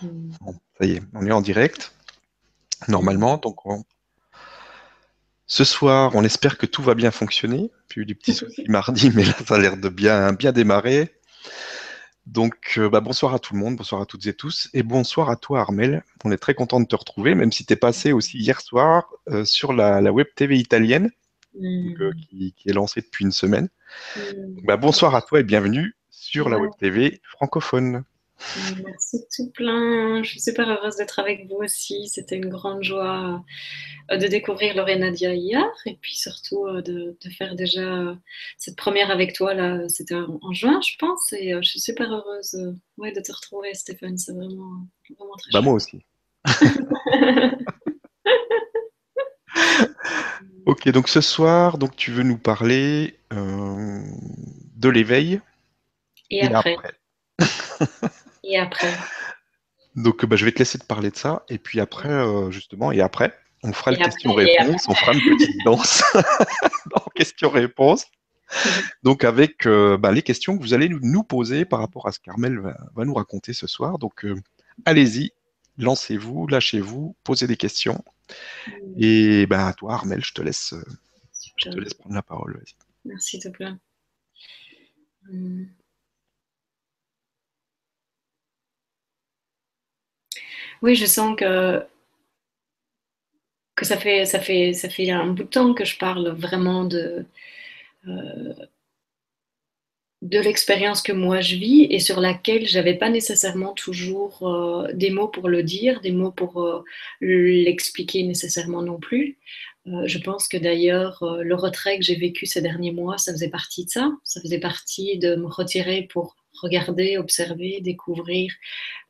ça y est, on est en direct. Normalement, donc ce soir, on espère que tout va bien fonctionner. Puis eu des petits soucis mardi, mais là, ça a l'air de bien, bien démarrer. Donc, euh, bah, bonsoir à tout le monde, bonsoir à toutes et tous, et bonsoir à toi Armel. On est très content de te retrouver, même si tu es passé aussi hier soir euh, sur la, web TV italienne, euh, qui, est lancée depuis une semaine. Mm. Bah, bonsoir à toi et bienvenue sur la web TV francophone. Merci tout plein. Je suis super heureuse d'être avec vous aussi. C'était une grande joie euh, de découvrir Lorena Dia hier et puis surtout euh, de, faire déjà cette première avec toi. là. C'était en juin, je pense. Et je suis super heureuse ouais, de te retrouver, Stéphane. C'est vraiment, vraiment très bah, Moi aussi. ok, donc ce soir, donc tu veux nous parler de l'éveil. Et, après. Et après Donc, bah, je vais te laisser te parler de ça. Et puis après, euh, justement, et après, on fera le question-réponse. On fera une petite danse dans question-réponse. Donc, avec euh, bah, les questions que vous allez nous poser par rapport à ce qu'Armel va, nous raconter ce soir. Donc, euh, allez-y, lancez-vous, lâchez-vous, posez des questions. Et ben, à toi, Armel, je te laisse, je te laisse prendre la parole. Merci, te plaît. Hum. Oui, je sens que, que ça, fait, ça, fait, ça fait un bout de temps que je parle vraiment de, euh, de l'expérience que moi je vis et sur laquelle j'avais pas nécessairement toujours euh, des mots pour le dire, des mots pour euh, l'expliquer nécessairement non plus. je pense que d'ailleurs, le retrait que j'ai vécu ces derniers mois, ça faisait partie de ça. Ça faisait partie de me retirer pour regarder, observer, découvrir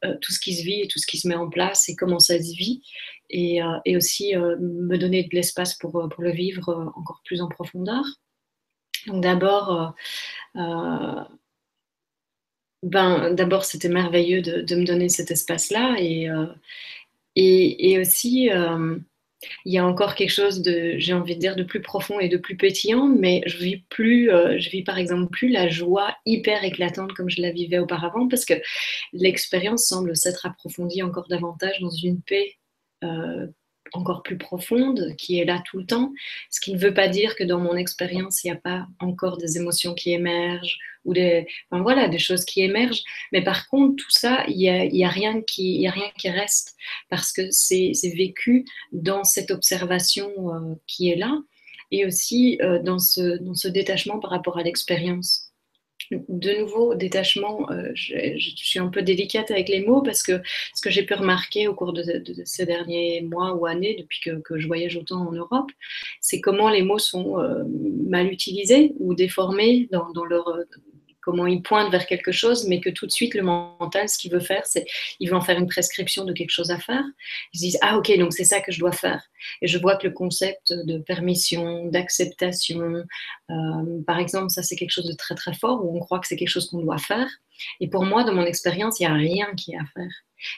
euh, tout ce qui se vit et tout ce qui se met en place et comment ça se vit. Et, euh, et aussi euh, me donner de l'espace pour, pour, le vivre encore plus en profondeur. D'abord, ben, d'abord c'était merveilleux de, me donner cet espace-là et, et, et, aussi il y a encore quelque chose de, j'ai envie de dire, de plus profond et de plus pétillant, mais je vis plus, euh, je vis par exemple plus la joie hyper éclatante comme je la vivais auparavant, parce que l'expérience semble s'être approfondie encore davantage dans une paix euh, encore plus profonde, qui est là tout le temps, ce qui ne veut pas dire que dans mon expérience, il n'y a pas encore des émotions qui émergent ou des, voilà, des choses qui émergent. Mais par contre, tout ça, il n'y a, y a, rien qui, a rien qui reste parce que c'est vécu dans cette observation euh, qui est là et aussi euh, dans ce détachement par rapport à l'expérience de nouveau, détachement, euh, je, suis un peu délicate avec les mots parce que ce que j'ai pu remarquer au cours de, ces derniers mois ou années, depuis que, je voyage autant en Europe, c'est comment les mots sont euh, mal utilisés ou déformés dans, dans leur, comment il pointe vers quelque chose, mais que tout de suite, le mental, ce qu'il veut faire, c'est il veut en faire une prescription de quelque chose à faire. Ils se disent, ah ok, donc c'est ça que je dois faire. Et je vois que le concept de permission, d'acceptation, euh, par exemple, ça c'est quelque chose de très très fort, où on croit que c'est quelque chose qu'on doit faire. Et pour moi, dans mon expérience, il n'y a rien qui est à faire.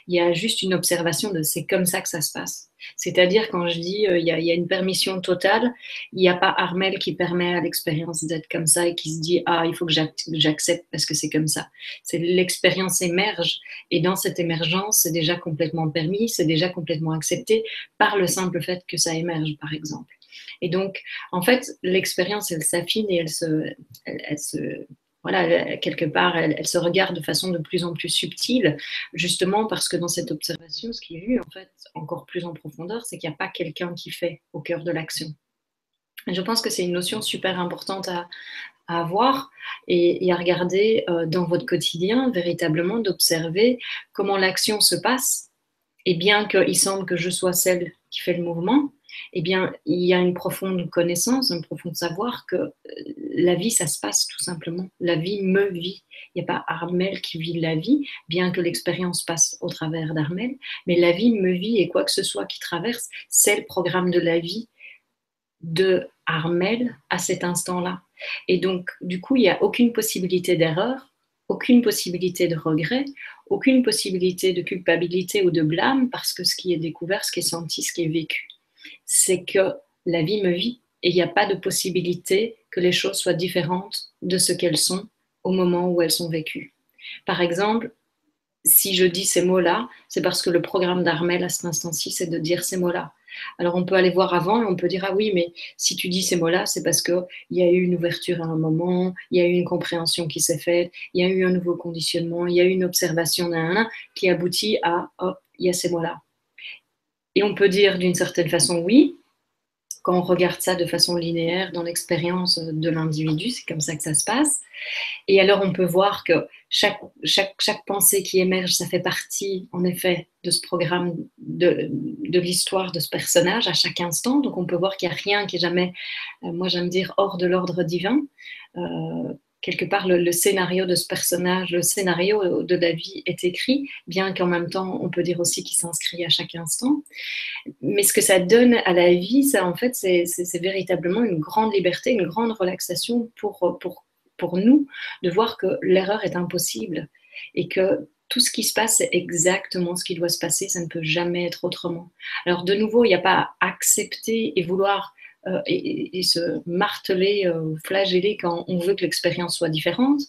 Il y a juste une observation de c'est comme ça que ça se passe. C'est-à-dire, quand je dis euh, il, y a, une permission totale, il n'y a pas Armel qui permet à l'expérience d'être comme ça et qui se dit ah, il faut que j'accepte parce que c'est comme ça. C'est l'expérience émerge et dans cette émergence, c'est déjà complètement permis, c'est déjà complètement accepté par le simple fait que ça émerge, par exemple. Et donc, en fait, l'expérience, elle s'affine et elle se, elle se voilà, quelque part, elle, se regarde de façon de plus en plus subtile, justement parce que dans cette observation, ce qui est vu en fait encore plus en profondeur, c'est qu'il n'y a pas quelqu'un qui fait au cœur de l'action. Je pense que c'est une notion super importante à, avoir et, à regarder euh, dans votre quotidien, véritablement d'observer comment l'action se passe. Et bien qu'il semble que je sois celle qui fait le mouvement, eh bien, il y a une profonde connaissance, un profond savoir que euh, la vie, ça se passe tout simplement. La vie me vit. Il n'y a pas Armel qui vit la vie, bien que l'expérience passe au travers d'Armel, mais la vie me vit et quoi que ce soit qui traverse, c'est le programme de la vie de Armel à cet instant-là. Et donc, du coup, il n'y a aucune possibilité d'erreur, aucune possibilité de regret, aucune possibilité de culpabilité ou de blâme, parce que ce qui est découvert, ce qui est senti, ce qui est vécu c'est que la vie me vit et il n'y a pas de possibilité que les choses soient différentes de ce qu'elles sont au moment où elles sont vécues. Par exemple, si je dis ces mots-là, c'est parce que le programme d'Armel à cet instant-ci, c'est de dire ces mots-là. Alors on peut aller voir avant et on peut dire ah oui mais si tu dis ces mots-là c'est parce qu'il y a eu une ouverture à un moment, il y a eu une compréhension qui s'est faite, il y a eu un nouveau conditionnement, il y a eu une observation d'un qui aboutit à hop il y a ces mots-là. Et on peut dire d'une certaine façon oui, quand on regarde ça de façon linéaire dans l'expérience de l'individu, c'est comme ça que ça se passe. Et alors on peut voir que chaque, pensée qui émerge, ça fait partie en effet de ce programme, de, de l'histoire de ce personnage à chaque instant. Donc on peut voir qu'il n'y a rien qui est jamais, euh, moi j'aime dire, hors de l'ordre divin. Euh, quelque part le, scénario de ce personnage, le scénario de la vie est écrit, bien qu'en même temps on peut dire aussi qu'il s'inscrit à chaque instant. Mais ce que ça donne à la vie, ça en fait, c'est véritablement une grande liberté, une grande relaxation pour, pour, pour nous de voir que l'erreur est impossible et que tout ce qui se passe, c'est exactement ce qui doit se passer, ça ne peut jamais être autrement. Alors de nouveau, il n'y a pas à accepter et vouloir euh, et, se marteler, euh, flageller quand on veut que l'expérience soit différente,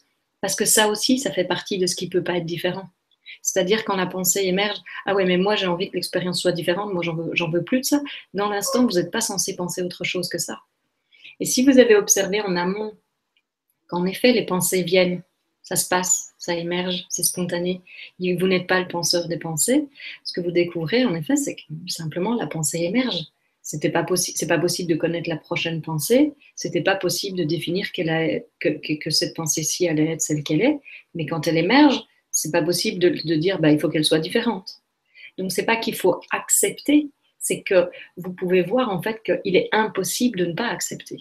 parce que ça aussi, ça fait partie de ce qui ne peut pas être différent. C'est-à-dire quand la pensée émerge, ah ouais, mais moi j'ai envie que l'expérience soit différente, moi j'en veux, veux plus de ça. Dans l'instant, vous n'êtes pas censé penser autre chose que ça. Et si vous avez observé en amont qu'en effet les pensées viennent, ça se passe, ça émerge, c'est spontané, vous n'êtes pas le penseur des pensées, ce que vous découvrez en effet, c'est que simplement la pensée émerge. C'était pas possible, c'est pas possible de connaître la prochaine pensée. C'était pas possible de définir que, cette pensée-ci allait être celle qu'elle est. Mais quand elle émerge, c'est pas possible de, de dire, bah, il faut qu'elle soit différente. Donc c'est pas qu'il faut accepter, c'est que vous pouvez voir en fait qu'il est impossible de ne pas accepter.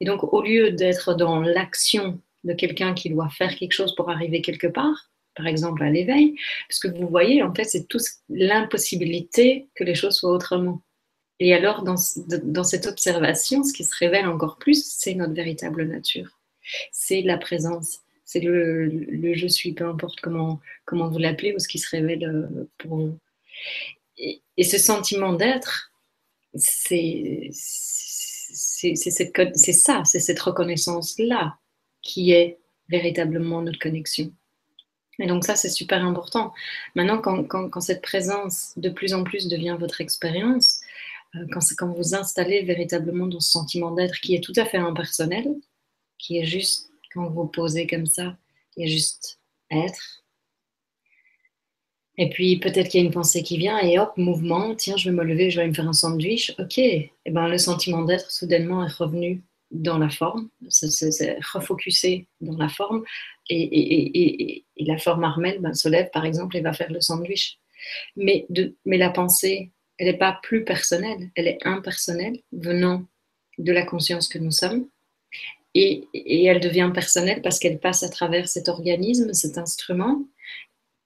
Et donc au lieu d'être dans l'action de quelqu'un qui doit faire quelque chose pour arriver quelque part, par exemple à l'éveil, parce que vous voyez, en fait, c'est tout l'impossibilité que les choses soient autrement. Et alors, dans, cette observation, ce qui se révèle encore plus, c'est notre véritable nature. C'est la présence, c'est le, je suis, peu importe comment, comment vous l'appelez, ou ce qui se révèle euh, pour vous. Et, ce sentiment d'être, c'est ça, c'est cette reconnaissance-là qui est véritablement notre connexion. Et donc ça, c'est super important. Maintenant, quand, cette présence de plus en plus devient votre expérience, quand, quand vous installez véritablement dans ce sentiment d'être qui est tout à fait impersonnel, qui est juste, quand vous posez comme ça, qui est juste être. Et puis peut-être qu'il y a une pensée qui vient et hop, mouvement, tiens, je vais me lever, je vais me faire un sandwich. Ok, eh ben, le sentiment d'être soudainement est revenu dans la forme, c'est refocusé dans la forme, et, la forme armelle ben, se lève par exemple et va faire le sandwich. Mais la pensée elle n'est pas plus personnelle, elle est impersonnelle, venant de la conscience que nous sommes. Et, elle devient personnelle parce qu'elle passe à travers cet organisme, cet instrument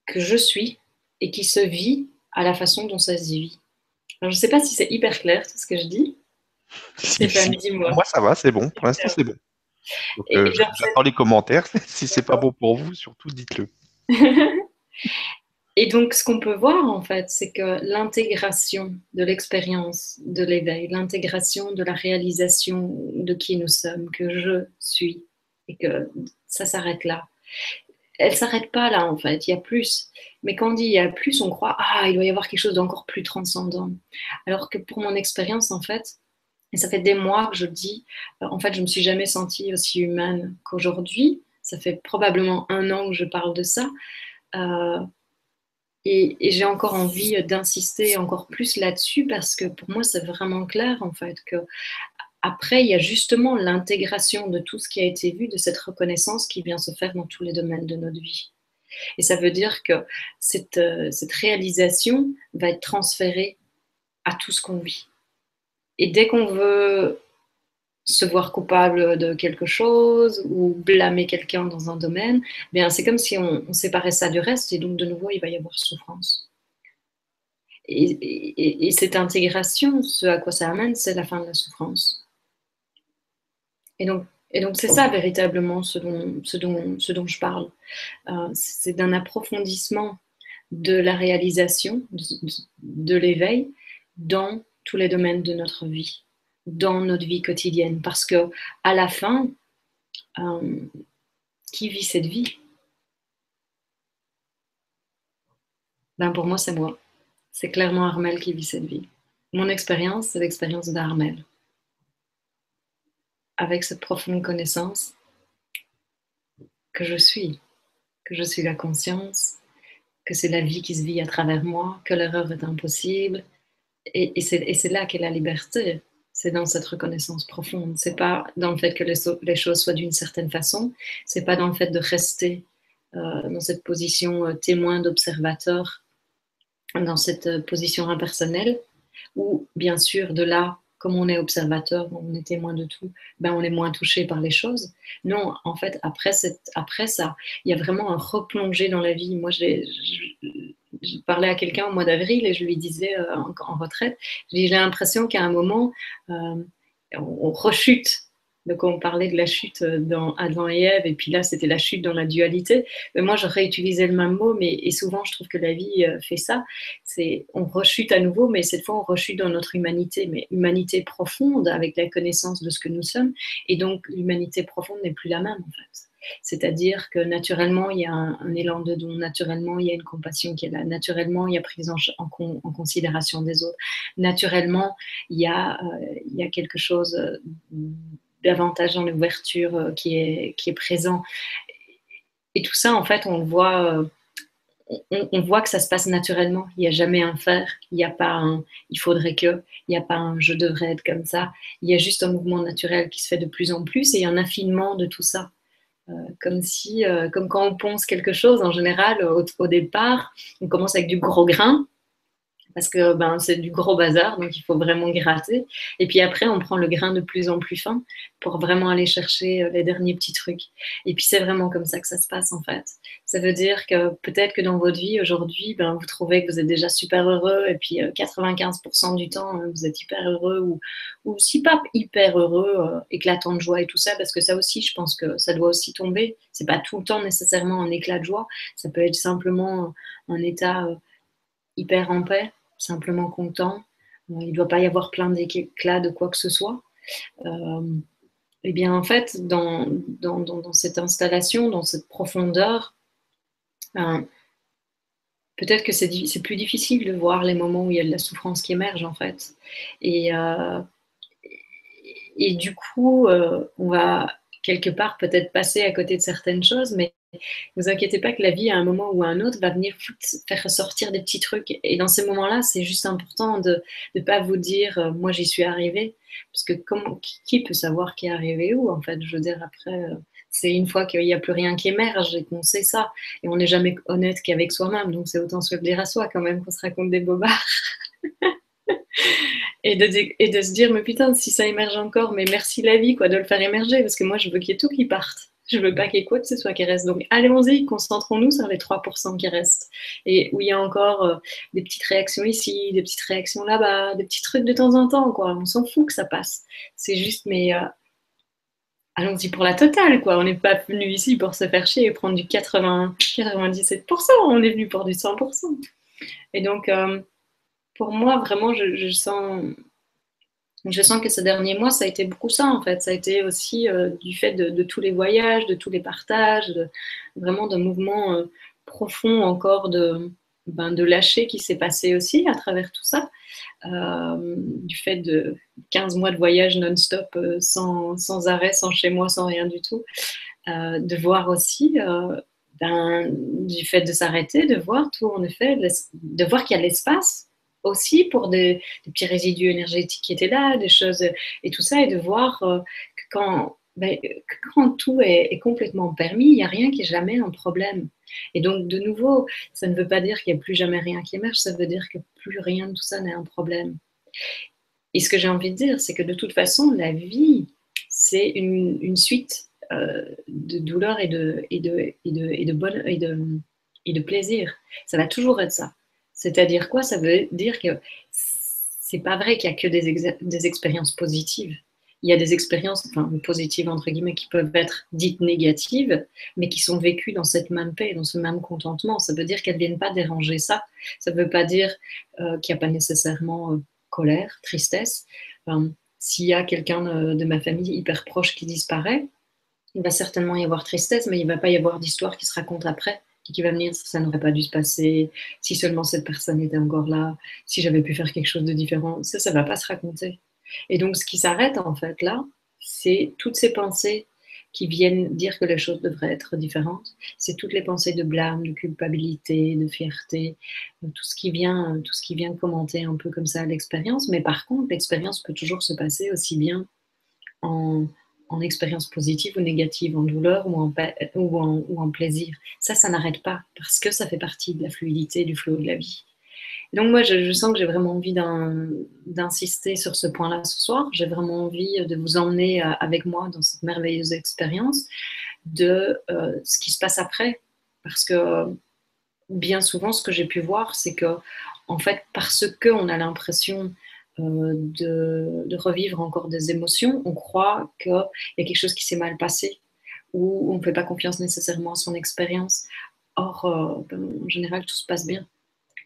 que je suis et qui se vit à la façon dont ça se vit. Alors, je ne sais pas si c'est hyper clair tout ce que je dis. moi. ça va, c'est bon. Pour l'instant, c'est bon. Euh, j'attends les commentaires. si c'est pas bon pour vous, surtout dites-le. Et donc, ce qu'on peut voir, en fait, c'est que l'intégration de l'expérience de l'éveil, l'intégration de la réalisation de qui nous sommes, que je suis, et que ça s'arrête là. Elle s'arrête pas là, en fait, il y a plus. Mais quand on dit il y a plus, on croit, ah, il doit y avoir quelque chose d'encore plus transcendant. Alors que pour mon expérience, en fait, et ça fait des mois que je dis, euh, en fait, je me suis jamais sentie aussi humaine qu'aujourd'hui. Ça fait probablement un an que je parle de ça. Euh, et, j'ai encore envie d'insister encore plus là-dessus parce que pour moi, c'est vraiment clair en fait que après, il y a justement l'intégration de tout ce qui a été vu, de cette reconnaissance qui vient se faire dans tous les domaines de notre vie. Et ça veut dire que cette, euh, cette réalisation va être transférée à tout ce qu'on vit. Et dès qu'on veut se voir coupable de quelque chose ou blâmer quelqu'un dans un domaine, bien c'est comme si on, séparait ça du reste et donc de nouveau il va y avoir souffrance. Et, cette intégration, ce à quoi ça amène, c'est la fin de la souffrance. Et donc, c'est ça véritablement ce dont je parle. Euh, c'est d'un approfondissement de la réalisation, de l'éveil dans tous les domaines de notre vie dans notre vie quotidienne. Parce que à la fin, euh, qui vit cette vie? Ben Pour moi, c'est moi. C'est clairement Armel qui vit cette vie. Mon expérience, c'est l'expérience d'Armel. Avec cette profonde connaissance que je suis, que je suis la conscience, que c'est la vie qui se vit à travers moi, que l'erreur est impossible. Et, et c'est là qu'est la liberté. C'est dans cette reconnaissance profonde. C'est pas dans le fait que les, choses soient d'une certaine façon. C'est pas dans le fait de rester euh, dans cette position euh, témoin d'observateur, dans cette euh, position impersonnelle, ou bien sûr de là comme on est observateur, on est témoin de tout, ben on est moins touché par les choses. Non, en fait, après, ça, il y a vraiment un replongé dans la vie. Moi, j'ai parlais à quelqu'un au mois d'avril et je lui disais euh, en, retraite, j'ai l'impression qu'à un moment, euh, on rechute donc on parlait de la chute dans Adam et Ève, et puis là c'était la chute dans la dualité. Mais moi j'aurais utilisé le même mot, mais et souvent je trouve que la vie euh, fait ça. C'est on rechute à nouveau, mais cette fois on rechute dans notre humanité, mais humanité profonde avec la connaissance de ce que nous sommes. Et donc l'humanité profonde n'est plus la même en fait. C'est-à-dire que naturellement, il y a un, élan de don, naturellement, il y a une compassion qui est là, naturellement, il y a prise en, considération des autres, naturellement, il y a, euh, il y a quelque chose euh, davantage dans l'ouverture euh, qui, est, présent. Et tout ça, en fait, on voit, que ça se passe naturellement. Il n'y a jamais un faire, il n'y a pas un il faudrait que, il n'y a pas un je devrais être comme ça. Il y a juste un mouvement naturel qui se fait de plus en plus et un affinement de tout ça. Euh, comme si, comme quand on ponce quelque chose, en général, au, au, départ, on commence avec du gros grain, parce que ben, c'est du gros bazar, donc il faut vraiment gratter. Et puis après, on prend le grain de plus en plus fin pour vraiment aller chercher euh, les derniers petits trucs. Et puis c'est vraiment comme ça que ça se passe en fait. Ça veut dire que peut-être que dans votre vie aujourd'hui, ben, vous trouvez que vous êtes déjà super heureux et puis 95% euh, du temps, hein, vous êtes hyper heureux ou, ou si pas hyper heureux, euh, éclatant de joie et tout ça, parce que ça aussi, je pense que ça doit aussi tomber. C'est pas tout le temps nécessairement un éclat de joie, ça peut être simplement un état hyper en paix simplement content. Euh, il ne doit pas y avoir plein d'éclats de quoi que ce soit. Euh, eh bien, en fait, dans, cette installation, dans cette profondeur, euh, peut-être que c'est plus difficile de voir les moments où il y a de la souffrance qui émerge, en fait. Et, et du coup, on va quelque part peut-être passer à côté de certaines choses, mais ne vous inquiétez pas que la vie, à un moment ou à un autre, va venir faire ressortir des petits trucs. Et dans ces moments-là, c'est juste important de ne pas vous dire euh, moi j'y suis arrivé. Parce que qui peut savoir qui est arrivé où en fait? Je veux dire, après, euh, c'est une fois qu'il n'y a plus rien qui émerge et qu'on sait ça. Et on n'est jamais honnête qu'avec soi-même. Donc c'est autant se le dire à soi quand même qu'on se raconte des bobards. et, de, et de se dire, mais putain, si ça émerge encore, mais merci la vie quoi, de le faire émerger. Parce que moi, je veux qu'il y ait tout qui parte. Je veux pas que ce soit qui reste. Donc, allons-y, concentrons-nous sur les 3% qui restent. Et où il y a encore euh, des petites réactions ici, des petites réactions là-bas, des petits trucs de temps en temps. On s'en fout que ça passe. C'est juste, mais euh, allons-y pour la totale. On n'est pas venu ici pour se faire chier et prendre du 80, 97%. On est venu pour du 100%. Et donc, euh, pour moi, vraiment, je sens je sens que ces derniers mois, ça a été beaucoup ça, en fait. Ça a été aussi euh, du fait de, tous les voyages, de tous les partages, vraiment d'un mouvement euh, profond encore de, ben, de lâcher qui s'est passé aussi à travers tout ça. Euh, du fait de 15 mois de voyage non-stop, sans, sans, arrêt, sans chez moi, sans rien du tout. de voir aussi, ben, du fait de s'arrêter, de voir tout, en effet, de voir qu'il y a l'espace aussi pour des, petits résidus énergétiques qui étaient là, des choses et tout ça, et de voir euh, que quand, ben, tout est, complètement permis, il n'y a rien qui est jamais un problème. Et donc, de nouveau, ça ne veut pas dire qu'il n'y a plus jamais rien qui émerge, ça veut dire que plus rien de tout ça n'est un problème. Et ce que j'ai envie de dire, c'est que de toute façon, la vie, c'est une, suite euh, de douleurs et de, et de, et de, et de, et de, et de plaisir. Ça va toujours être ça. C'est-à-dire quoi? Ça veut dire que c'est pas vrai qu'il y a que des, expériences positives. Il y a des expériences enfin, positives, entre guillemets, qui peuvent être dites négatives, mais qui sont vécues dans cette même paix, dans ce même contentement. Ça veut dire qu'elles ne viennent pas déranger ça. Ça ne veut pas dire euh, qu'il n'y a pas nécessairement euh, colère, tristesse. s'il y a quelqu'un de ma famille hyper proche qui disparaît, il va certainement y avoir tristesse, mais il ne va pas y avoir d'histoire qui se raconte après qui va venir, ça n'aurait pas dû se passer, si seulement cette personne était encore là, si j'avais pu faire quelque chose de différent. Ça, ça ne va pas se raconter. Et donc, ce qui s'arrête en fait là, c'est toutes ces pensées qui viennent dire que les choses devraient être différentes. C'est toutes les pensées de blâme, de culpabilité, de fierté, tout ce qui vient, tout ce qui vient commenter un peu comme ça l'expérience. Mais par contre, l'expérience peut toujours se passer aussi bien en, en expérience positive ou négative, en douleur ou en, ou en, plaisir. Ça, ça n'arrête pas parce que ça fait partie de la fluidité, du flot de la vie. donc moi, je, sens que j'ai vraiment envie d'insister sur ce point-là ce soir. J'ai vraiment envie de vous emmener euh, avec moi dans cette merveilleuse expérience de euh, ce qui se passe après. Parce que bien souvent, ce que j'ai pu voir, c'est que, en fait, parce qu'on a l'impression euh, de, revivre encore des émotions, on croit qu'il y a quelque chose qui s'est mal passé ou on ne fait pas confiance nécessairement à son expérience. Or, euh, ben, en général, tout se passe bien.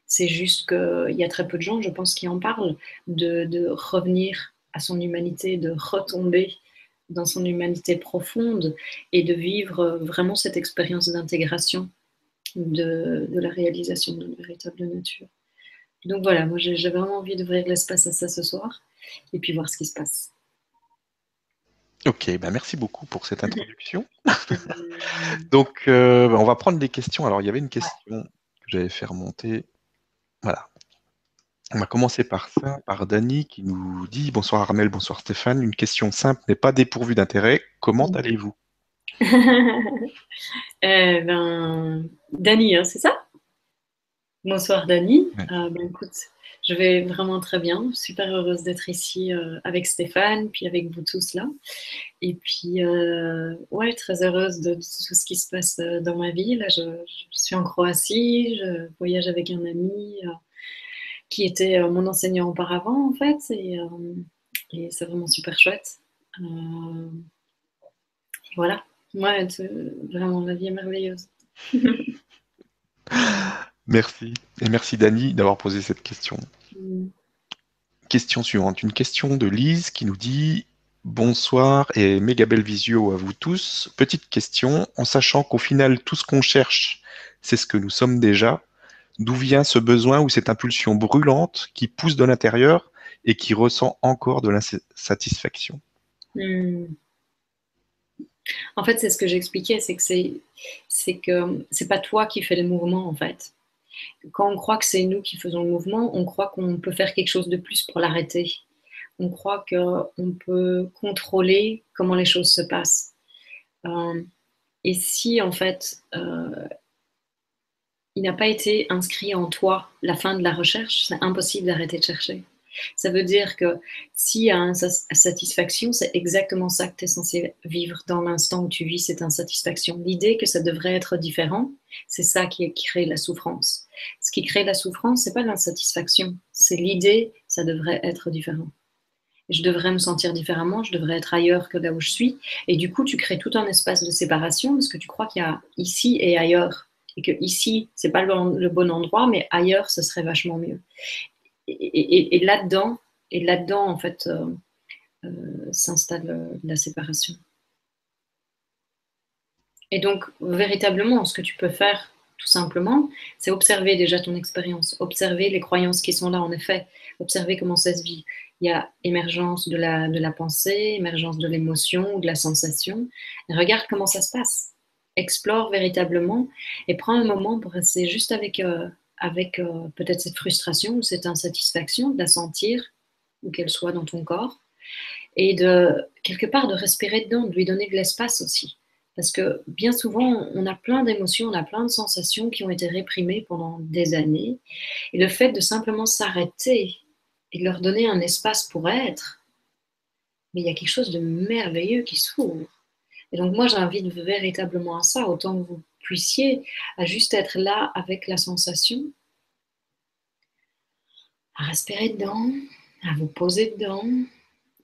C'est juste qu'il y a très peu de gens, je pense, qui en parlent, de, revenir à son humanité, de retomber dans son humanité profonde et de vivre vraiment cette expérience d'intégration de, de, la réalisation de la véritable nature. Donc voilà, moi j'ai vraiment envie d'ouvrir l'espace à ça ce soir et puis voir ce qui se passe. Ok, ben merci beaucoup pour cette introduction. Donc euh, on va prendre des questions. Alors il y avait une question que j'avais fait remonter. Voilà. On va commencer par ça, par Dany qui nous dit Bonsoir Armel, bonsoir Stéphane. Une question simple n'est pas dépourvue d'intérêt. Comment allez-vous? Eh ben, Dany, hein, c'est ça? Bonsoir Dani. Euh, ben, écoute, je vais vraiment très bien. Super heureuse d'être ici euh, avec Stéphane, puis avec vous tous là. Et puis, euh, ouais, très heureuse de, tout ce qui se passe dans ma vie. Là, je, suis en Croatie, je voyage avec un ami qui était mon enseignant auparavant, en fait. Et, et c'est vraiment super chouette. et voilà. Ouais, vraiment, la vie est merveilleuse. Merci. Et merci Dani d'avoir posé cette question. Mm. Question suivante. Une question de Lise qui nous dit Bonsoir et méga belle visio à vous tous. Petite question, en sachant qu'au final, tout ce qu'on cherche, c'est ce que nous sommes déjà, d'où vient ce besoin ou cette impulsion brûlante qui pousse de l'intérieur et qui ressent encore de l'insatisfaction? Mm. En fait, c'est ce que j'expliquais, c'est que c'est, c'est que c'est pas toi qui fais le mouvement en fait quand on croit que c'est nous qui faisons le mouvement, on croit qu'on peut faire quelque chose de plus pour l'arrêter. On croit qu'on peut contrôler comment les choses se passent. Euh, et si en fait euh, il n'a pas été inscrit en toi la fin de la recherche, c'est impossible d'arrêter de chercher. Ça veut dire que s'il y a une insatisfaction, c'est exactement ça que tu es censé vivre dans l'instant où tu vis cette insatisfaction. L'idée que ça devrait être différent, c'est ça qui crée la souffrance. Ce qui crée la souffrance, c'est pas l'insatisfaction, c'est l'idée ça devrait être différent. Je devrais me sentir différemment, je devrais être ailleurs que là où je suis. Et du coup, tu crées tout un espace de séparation parce que tu crois qu'il y a ici et ailleurs et que ici c'est pas le bon endroit, mais ailleurs ce serait vachement mieux et, là-dedans, et là-dedans, en fait, euh, euh, s'installe euh, la séparation. Et donc, véritablement, ce que tu peux faire, tout simplement, c'est observer déjà ton expérience, observer les croyances qui sont là, en effet, observer comment ça se vit. Il y a émergence de la, de la pensée, émergence de l'émotion, de la sensation. regarde comment ça se passe. Explore véritablement et prends un moment pour rester juste avec, avec euh, peut-être cette frustration ou cette insatisfaction, de la sentir, ou qu'elle soit dans ton corps, et de quelque part de respirer dedans, de lui donner de l'espace aussi. Parce que bien souvent, on a plein d'émotions, on a plein de sensations qui ont été réprimées pendant des années. Et le fait de simplement s'arrêter et de leur donner un espace pour être, mais il y a quelque chose de merveilleux qui s'ouvre. Et donc moi, j'invite véritablement à ça, autant que vous puissiez à juste être là avec la sensation, à respirer dedans, à vous poser dedans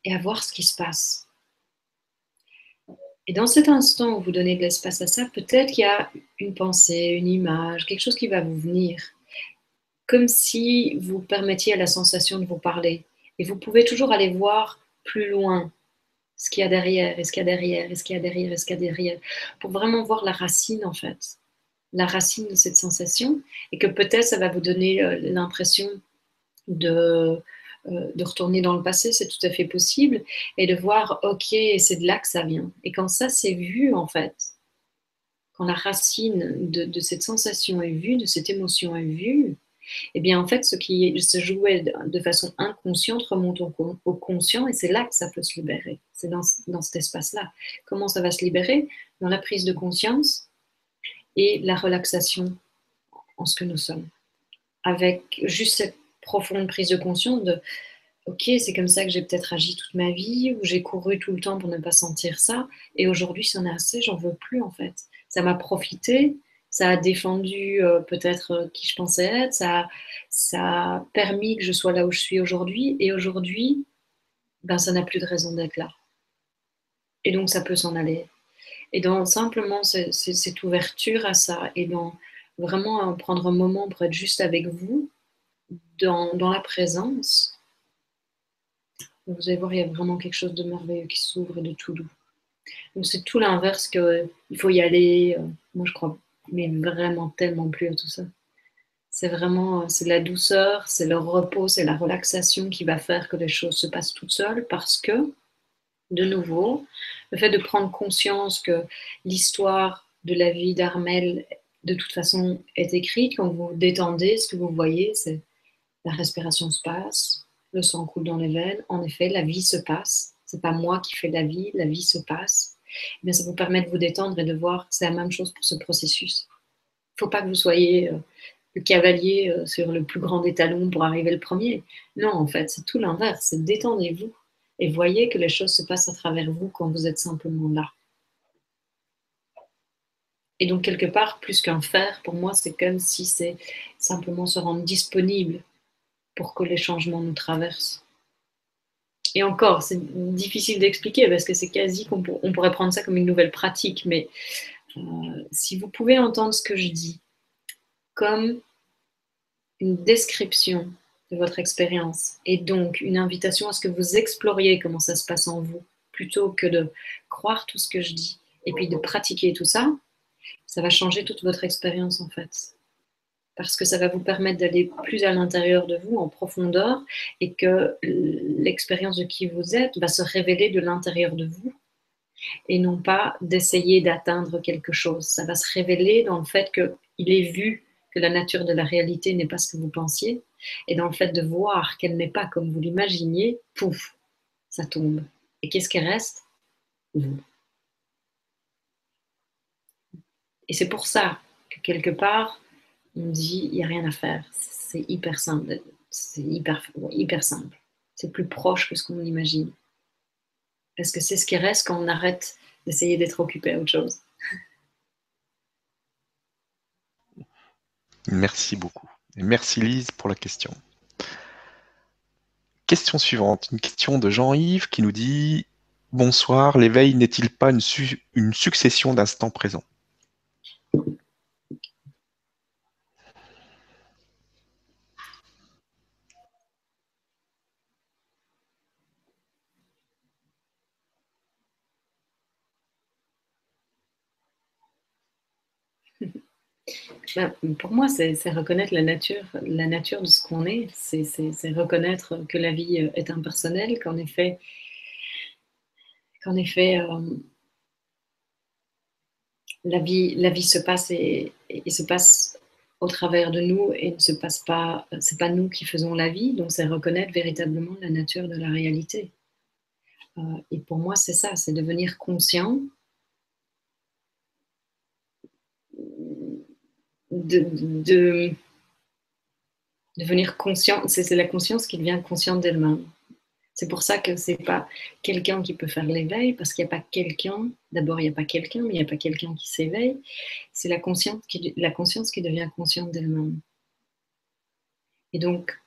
et à voir ce qui se passe. Et dans cet instant où vous donnez de l'espace à ça, peut-être qu'il y a une pensée, une image, quelque chose qui va vous venir, comme si vous permettiez à la sensation de vous parler. Et vous pouvez toujours aller voir plus loin ce qu'il y a derrière, et ce qu'il y a derrière, et ce qu'il y a derrière, et ce qu'il y a derrière, pour vraiment voir la racine en fait, la racine de cette sensation, et que peut-être ça va vous donner euh, l'impression de, euh, de retourner dans le passé, c'est tout à fait possible, et de voir, ok, c'est de là que ça vient. Et quand ça c'est vu en fait, quand la racine de, de cette sensation est vue, de cette émotion est vue, eh bien, en fait, ce qui se jouait de façon inconsciente remonte au, conscient et c'est là que ça peut se libérer. C'est dans, cet espace-là. Comment ça va se libérer? Dans la prise de conscience et la relaxation en ce que nous sommes. Avec juste cette profonde prise de conscience de Ok, c'est comme ça que j'ai peut-être agi toute ma vie, ou j'ai couru tout le temps pour ne pas sentir ça, et aujourd'hui, c'en est assez, j'en veux plus en fait. Ça m'a profité, ça a défendu euh, peut-être euh, qui je pensais être, ça, a permis que je sois là où je suis aujourd'hui, et aujourd'hui, ben, ça n'a plus de raison d'être là. Et donc ça peut s'en aller. Et dans simplement cette ouverture à ça, et dans vraiment prendre un moment pour être juste avec vous, dans, dans la présence, vous allez voir, il y a vraiment quelque chose de merveilleux qui s'ouvre et de tout doux. Donc c'est tout l'inverse qu'il faut y aller. Euh, moi, je crois mais vraiment tellement plus à tout ça. C'est vraiment, euh, c'est la douceur, c'est le repos, c'est la relaxation qui va faire que les choses se passent toutes seules parce que, de nouveau, le fait de prendre conscience que l'histoire de la vie d'Armel, de toute façon, est écrite, quand vous détendez, ce que vous voyez, c'est la respiration se passe, le sang coule dans les veines. En effet, la vie se passe. C'est pas moi qui fais la vie, la vie se passe. Mais ça vous permet de vous détendre et de voir c'est la même chose pour ce processus. Il ne faut pas que vous soyez euh, le cavalier euh, sur le plus grand étalon pour arriver le premier. Non, en fait, c'est tout l'inverse. Détendez-vous et voyez que les choses se passent à travers vous quand vous êtes simplement là. Et donc, quelque part, plus qu'un faire, pour moi, c'est comme si c'est simplement se rendre disponible pour que les changements nous traversent. Et encore, c'est difficile d'expliquer parce que c'est quasi qu'on on pourrait prendre ça comme une nouvelle pratique. Mais euh, si vous pouvez entendre ce que je dis comme une description de votre expérience et donc une invitation à ce que vous exploriez comment ça se passe en vous, plutôt que de croire tout ce que je dis et puis de pratiquer tout ça, ça va changer toute votre expérience en fait parce que ça va vous permettre d'aller plus à l'intérieur de vous, en profondeur, et que l'expérience de qui vous êtes va se révéler de l'intérieur de vous, et non pas d'essayer d'atteindre quelque chose. Ça va se révéler dans le fait qu'il est vu que la nature de la réalité n'est pas ce que vous pensiez, et dans le fait de voir qu'elle n'est pas comme vous l'imaginiez, pouf, ça tombe. Et qu'est-ce qui reste? Vous. Et c'est pour ça que quelque part, on dit il n'y a rien à faire. C'est hyper simple. C'est hyper, simple. C'est plus proche que ce qu'on imagine. Parce que c'est ce qui reste quand on arrête d'essayer d'être occupé à autre chose. Merci beaucoup. Merci Lise pour la question. Question suivante, une question de Jean-Yves qui nous dit Bonsoir, l'éveil n'est-il pas une succession d'instants présents? Bah, pour moi, c'est reconnaître la nature, la nature de ce qu'on est. C'est reconnaître que la vie euh, est impersonnelle, qu'en effet, qu'en effet euh, la, vie, la vie se passe et, se passe au travers de nous et ne se passe pas, c'est pas nous qui faisons la vie, donc c'est reconnaître véritablement la nature de la réalité. Euh, et pour moi, c'est ça, c'est devenir conscient de, devenir conscient. C'est la conscience qui devient consciente d'elle-même. C'est pour ça que c'est pas quelqu'un qui peut faire l'éveil, parce qu'il n'y a pas quelqu'un. D'abord, il n'y a pas quelqu'un, mais il n'y a pas quelqu'un qui s'éveille. C'est la conscience qui, la conscience qui devient consciente d'elle-même. Et donc,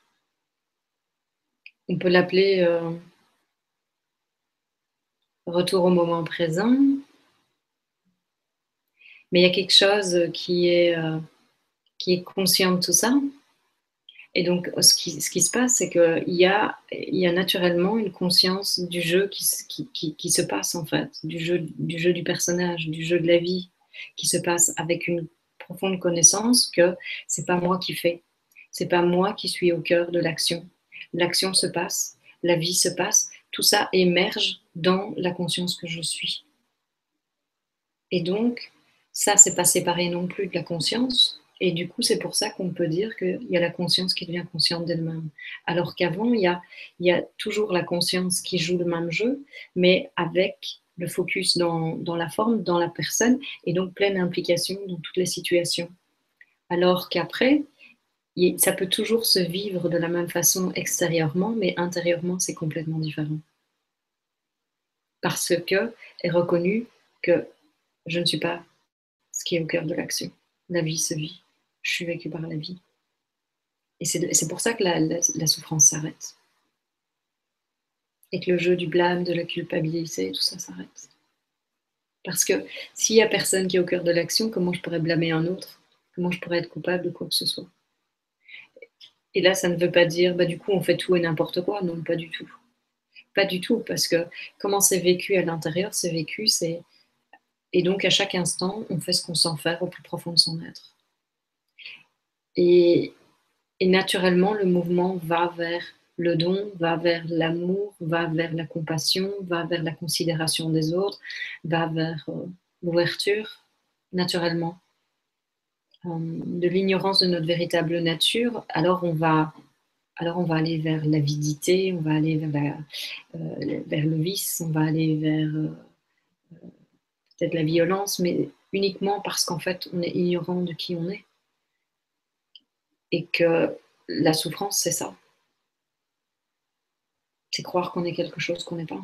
on peut l'appeler euh, retour au moment présent, mais il y a quelque chose qui est, euh, qui est conscient de tout ça, Et donc, ce qui, se passe, c'est qu'il y a, il y a naturellement une conscience du jeu qui, se passe, en fait, du jeu, du jeu du personnage, du jeu de la vie, qui se passe avec une profonde connaissance que c'est pas moi qui fais, c'est pas moi qui suis au cœur de l'action. L'action se passe, la vie se passe, tout ça émerge dans la conscience que je suis. Et donc, ça, c'est pas séparé non plus de la conscience, et du coup, c'est pour ça qu'on peut dire qu'il y a la conscience qui devient consciente d'elle-même. Alors qu'avant, il y, a, toujours la conscience qui joue le même jeu, mais avec le focus dans, dans la forme, dans la personne, et donc pleine implication dans toutes les situations. Alors qu'après, ça peut toujours se vivre de la même façon extérieurement, mais intérieurement, c'est complètement différent. Parce que est reconnu que je ne suis pas ce qui est au cœur de l'action. La vie se vit je suis vécu par la vie. Et c'est pour ça que la, souffrance s'arrête. Et que le jeu du blâme, de la culpabilité, tout ça s'arrête. Parce que s'il n'y a personne qui est au cœur de l'action, comment je pourrais blâmer un autre? Comment je pourrais être coupable de quoi que ce soit? Et là, ça ne veut pas dire, bah, du coup, on fait tout et n'importe quoi. Non, pas du tout. Pas du tout, parce que comment c'est vécu à l'intérieur, c'est vécu, c'est... Et donc, à chaque instant, on fait ce qu'on sent faire au plus profond de son être. Et, naturellement, le mouvement va vers le don, va vers l'amour, va vers la compassion, va vers la considération des autres, va vers euh, l'ouverture, naturellement. Euh, de l'ignorance de notre véritable nature, alors on va alors on va aller vers l'avidité, on va aller vers, euh, vers, le vice, on va aller vers peut-être la violence, mais uniquement parce qu'en fait on est ignorant de qui on est et que la souffrance, c'est ça. C'est croire qu'on est quelque chose qu'on n'est pas.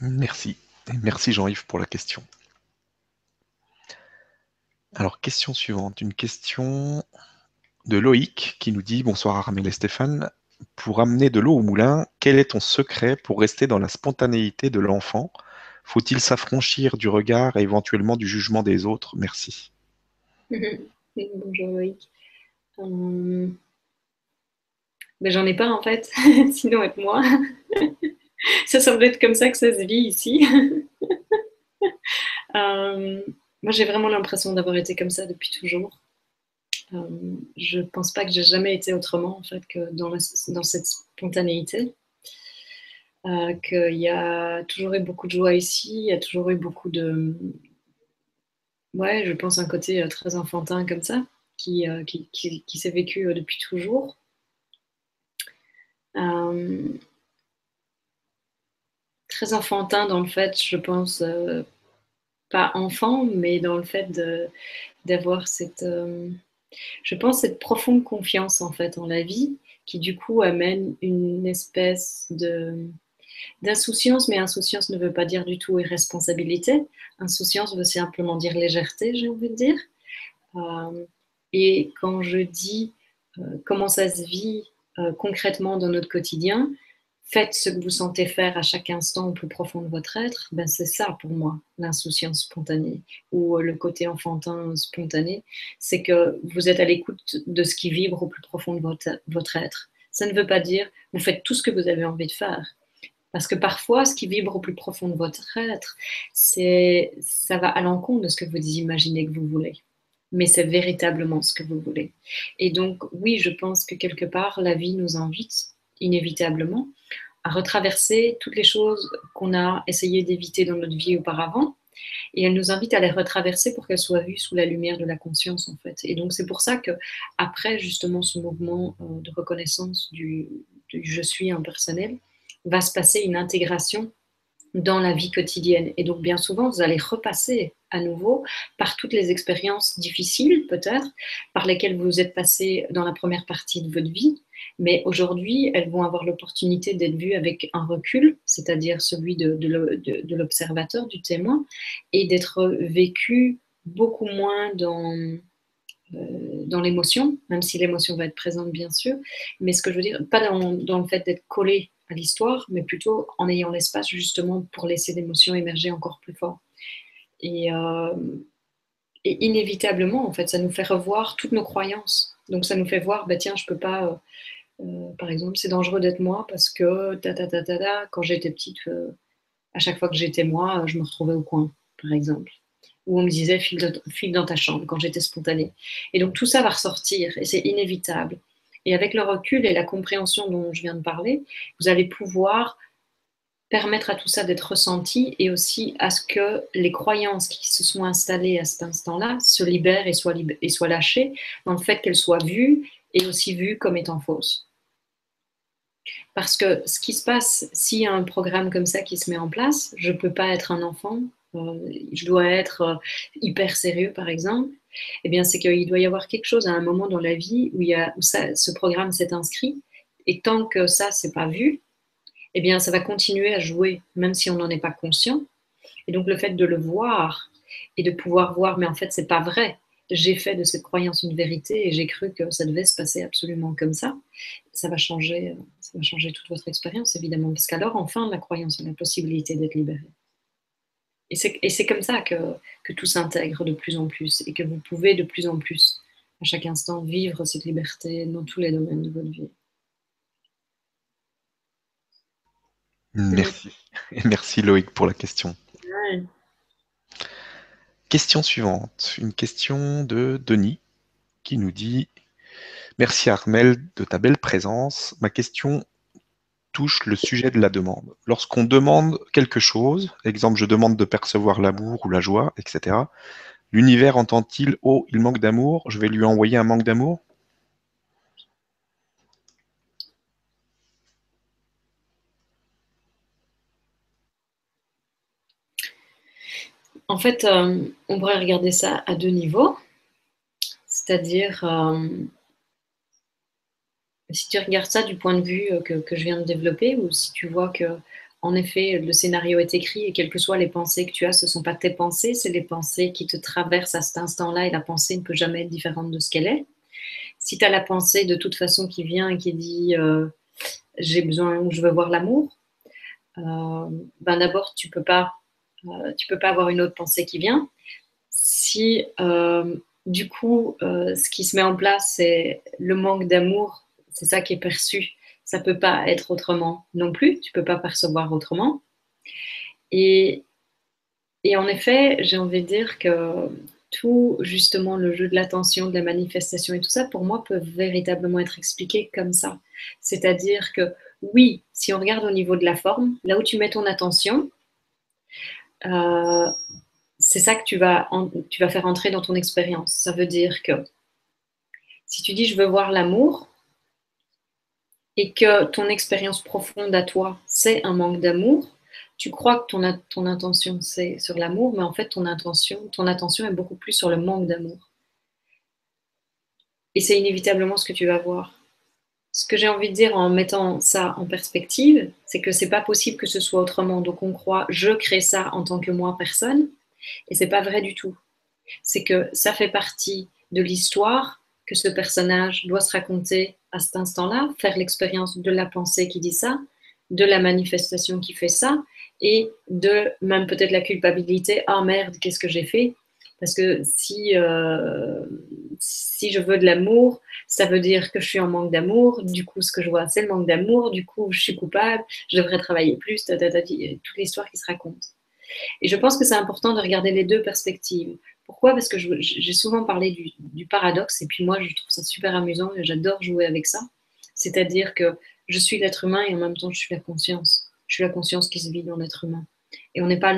Merci. merci Jean-Yves pour la question. Alors, question suivante. Une question de Loïc qui nous dit Bonsoir Armel et Stéphane pour amener de l'eau au moulin, quel est ton secret pour rester dans la spontanéité de l'enfant? Faut-il s'affranchir du regard et éventuellement du jugement des autres? Merci. Bonjour Loïc. Euh, ben, j'en ai pas en fait, sinon être moi. ça semble être comme ça que ça se vit ici. Euh, moi j'ai vraiment l'impression d'avoir été comme ça depuis toujours. Euh, je ne pense pas que j'ai jamais été autrement en fait que dans, cette spontanéité. Euh, qu'il y a toujours eu beaucoup de joie ici, il y a toujours eu beaucoup de... Ouais, je pense un côté euh, très enfantin comme ça, qui, qui, qui, s'est vécu depuis toujours. très enfantin dans le fait, je pense, pas enfant, mais dans le fait d'avoir cette je pense cette profonde confiance en fait en la vie qui du coup amène une espèce de d'insouciance, mais insouciance ne veut pas dire du tout irresponsabilité. Insouciance veut simplement dire légèreté, j'ai envie de dire. Euh, et quand je dis euh, comment ça se vit euh, concrètement dans notre quotidien, faites ce que vous sentez faire à chaque instant au plus profond de votre être, ben c'est ça pour moi, l'insouciance spontanée ou euh, le côté enfantin spontané. C'est que vous êtes à l'écoute de ce qui vibre au plus profond de votre, votre être. Ça ne veut pas dire vous faites tout ce que vous avez envie de faire. Parce que parfois, ce qui vibre au plus profond de votre être, c'est, ça va à l'encontre de ce que vous imaginez que vous voulez. Mais c'est véritablement ce que vous voulez. Et donc, oui, je pense que quelque part, la vie nous invite inévitablement à retraverser toutes les choses qu'on a essayé d'éviter dans notre vie auparavant. Et elle nous invite à les retraverser pour qu'elles soient vues sous la lumière de la conscience, en fait. Et donc, c'est pour ça que après justement ce mouvement euh, de reconnaissance du, du je suis impersonnel, va se passer une intégration dans la vie quotidienne. Et donc, bien souvent, vous allez repasser à nouveau par toutes les expériences difficiles, peut-être, par lesquelles vous êtes passé dans la première partie de votre vie. Mais aujourd'hui, elles vont avoir l'opportunité d'être vues avec un recul, c'est-à-dire celui de, de, l'observateur, du témoin, et d'être vécues beaucoup moins dans, euh, dans l'émotion, même si l'émotion va être présente, bien sûr. Mais ce que je veux dire, pas dans, dans le fait d'être collé l'histoire, mais plutôt en ayant l'espace justement pour laisser l'émotion émerger encore plus fort. Et, euh, et, inévitablement, en fait, ça nous fait revoir toutes nos croyances. Donc ça nous fait voir, bah, tiens, je peux pas, euh, euh, par exemple, c'est dangereux d'être moi parce que ta, ta, ta, ta, quand j'étais petite, à chaque fois que j'étais moi, je me retrouvais au coin, par exemple. Ou on me disait, file dans ta chambre quand j'étais spontanée. Et donc tout ça va ressortir et c'est inévitable. Et avec le recul et la compréhension dont je viens de parler, vous allez pouvoir permettre à tout ça d'être ressenti et aussi à ce que les croyances qui se sont installées à cet instant-là se libèrent et soient, lâchées dans le fait qu'elles soient vues et aussi vues comme étant fausses. Parce que ce qui se passe, s'il y a un programme comme ça qui se met en place, je ne peux pas être un enfant, je dois être euh, hyper sérieux par exemple, eh bien, c'est qu'il doit y avoir quelque chose à un moment dans la vie où, il y a, ce programme s'est inscrit. Et tant que ça, c'est pas vu, eh bien, ça va continuer à jouer, même si on n'en est pas conscient. Et donc, le fait de le voir et de pouvoir voir, mais en fait, c'est pas vrai. J'ai fait de cette croyance une vérité et j'ai cru que ça devait se passer absolument comme ça. Ça va changer, ça va changer toute votre expérience, évidemment, parce qu'alors, enfin, la croyance a la possibilité d'être libérée. Et c'est comme ça que, que tout s'intègre de plus en plus et que vous pouvez de plus en plus, à chaque instant, vivre cette liberté dans tous les domaines de votre vie. Merci. Et merci Loïc pour la question. Question suivante. Une question de Denis qui nous dit Merci Armel de ta belle présence. Ma question touche le sujet de la demande. Lorsqu'on demande quelque chose, exemple je demande de percevoir l'amour ou la joie, etc., l'univers entend-il Oh, il manque d'amour, je vais lui envoyer un manque d'amour? En fait, euh, on pourrait regarder ça à deux niveaux, c'est-à-dire euh, si tu regardes ça du point de vue euh, que, je viens de développer, ou si tu vois que, en effet, le scénario est écrit et quelles que soient les pensées que tu as, ce ne sont pas tes pensées, c'est les pensées qui te traversent à cet instant-là et la pensée ne peut jamais être différente de ce qu'elle est. Si tu as la pensée de toute façon qui vient et qui dit euh, j'ai besoin ou je veux voir l'amour, euh, ben d'abord tu peux tu peux pas avoir une autre pensée qui vient. Si du coup, ce qui se met en place, c'est le manque d'amour c'est ça qui est perçu. Ça ne peut pas être autrement non plus. Tu ne peux pas percevoir autrement. Et, en effet, j'ai envie de dire que tout justement le jeu de l'attention, de la manifestation et tout ça, pour moi, peut véritablement être expliqué comme ça. C'est-à-dire que oui, si on regarde au niveau de la forme, là où tu mets ton attention, euh, c'est ça que tu vas, tu vas faire entrer dans ton expérience. Ça veut dire que si tu dis je veux voir l'amour, et que ton expérience profonde à toi, c'est un manque d'amour, tu crois que ton, ton intention, c'est sur l'amour, mais en fait, ton intention, ton attention est beaucoup plus sur le manque d'amour. Et c'est inévitablement ce que tu vas voir. Ce que j'ai envie de dire en mettant ça en perspective, c'est que c'est pas possible que ce soit autrement. Donc on croit, je crée ça en tant que moi, personne, et c'est pas vrai du tout. C'est que ça fait partie de l'histoire que ce personnage doit se raconter à cet instant-là, faire l'expérience de la pensée qui dit ça, de la manifestation qui fait ça, et de même peut-être la culpabilité, ah merde, qu'est-ce que j'ai fait? Parce que si, euh, si je veux de l'amour, ça veut dire que je suis en manque d'amour, du coup ce que je vois c'est le manque d'amour, du coup je suis coupable, je devrais travailler plus, toute l'histoire qui se raconte. Et je pense que c'est important de regarder les deux perspectives. Pourquoi? Parce que j'ai souvent parlé du, paradoxe et puis moi je trouve ça super amusant et j'adore jouer avec ça. C'est-à-dire que je suis l'être humain et en même temps je suis la conscience. Je suis la conscience qui se vit dans l'être humain. Et on n'est pas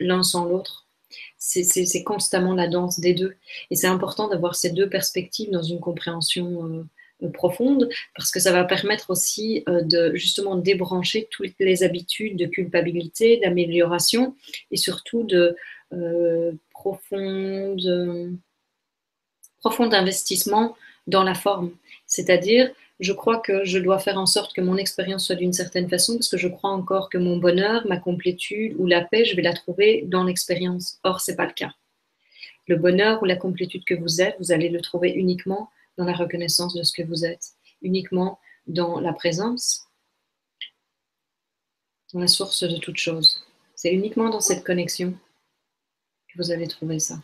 l'un sans l'autre. C'est constamment la danse des deux. Et c'est important d'avoir ces deux perspectives dans une compréhension euh, euh, profonde parce que ça va permettre aussi euh, de justement débrancher toutes les habitudes de culpabilité, d'amélioration et surtout de profonde, profond investissement dans la forme. C'est-à-dire, je crois que je dois faire en sorte que mon expérience soit d'une certaine façon parce que je crois encore que mon bonheur, ma complétude ou la paix, je vais la trouver dans l'expérience. Or, ce n'est pas le cas. Le bonheur ou la complétude que vous êtes, vous allez le trouver uniquement dans la reconnaissance de ce que vous êtes, uniquement dans la présence dans la source de toute chose. C'est uniquement dans cette connexion vous allez trouver ça.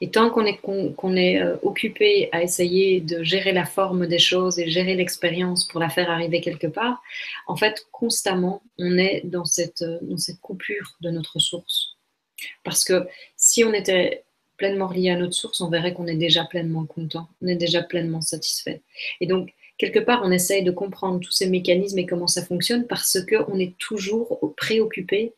Et tant qu'on est, euh, occupé à essayer de gérer la forme des choses et gérer l'expérience pour la faire arriver quelque part, en fait, constamment, on est dans cette, euh, dans cette coupure de notre source. Parce que si on était pleinement lié à notre source, on verrait qu'on est déjà pleinement content, on est déjà pleinement satisfait. Et donc, quelque part, on essaye de comprendre tous ces mécanismes et comment ça fonctionne parce qu'on est toujours préoccupé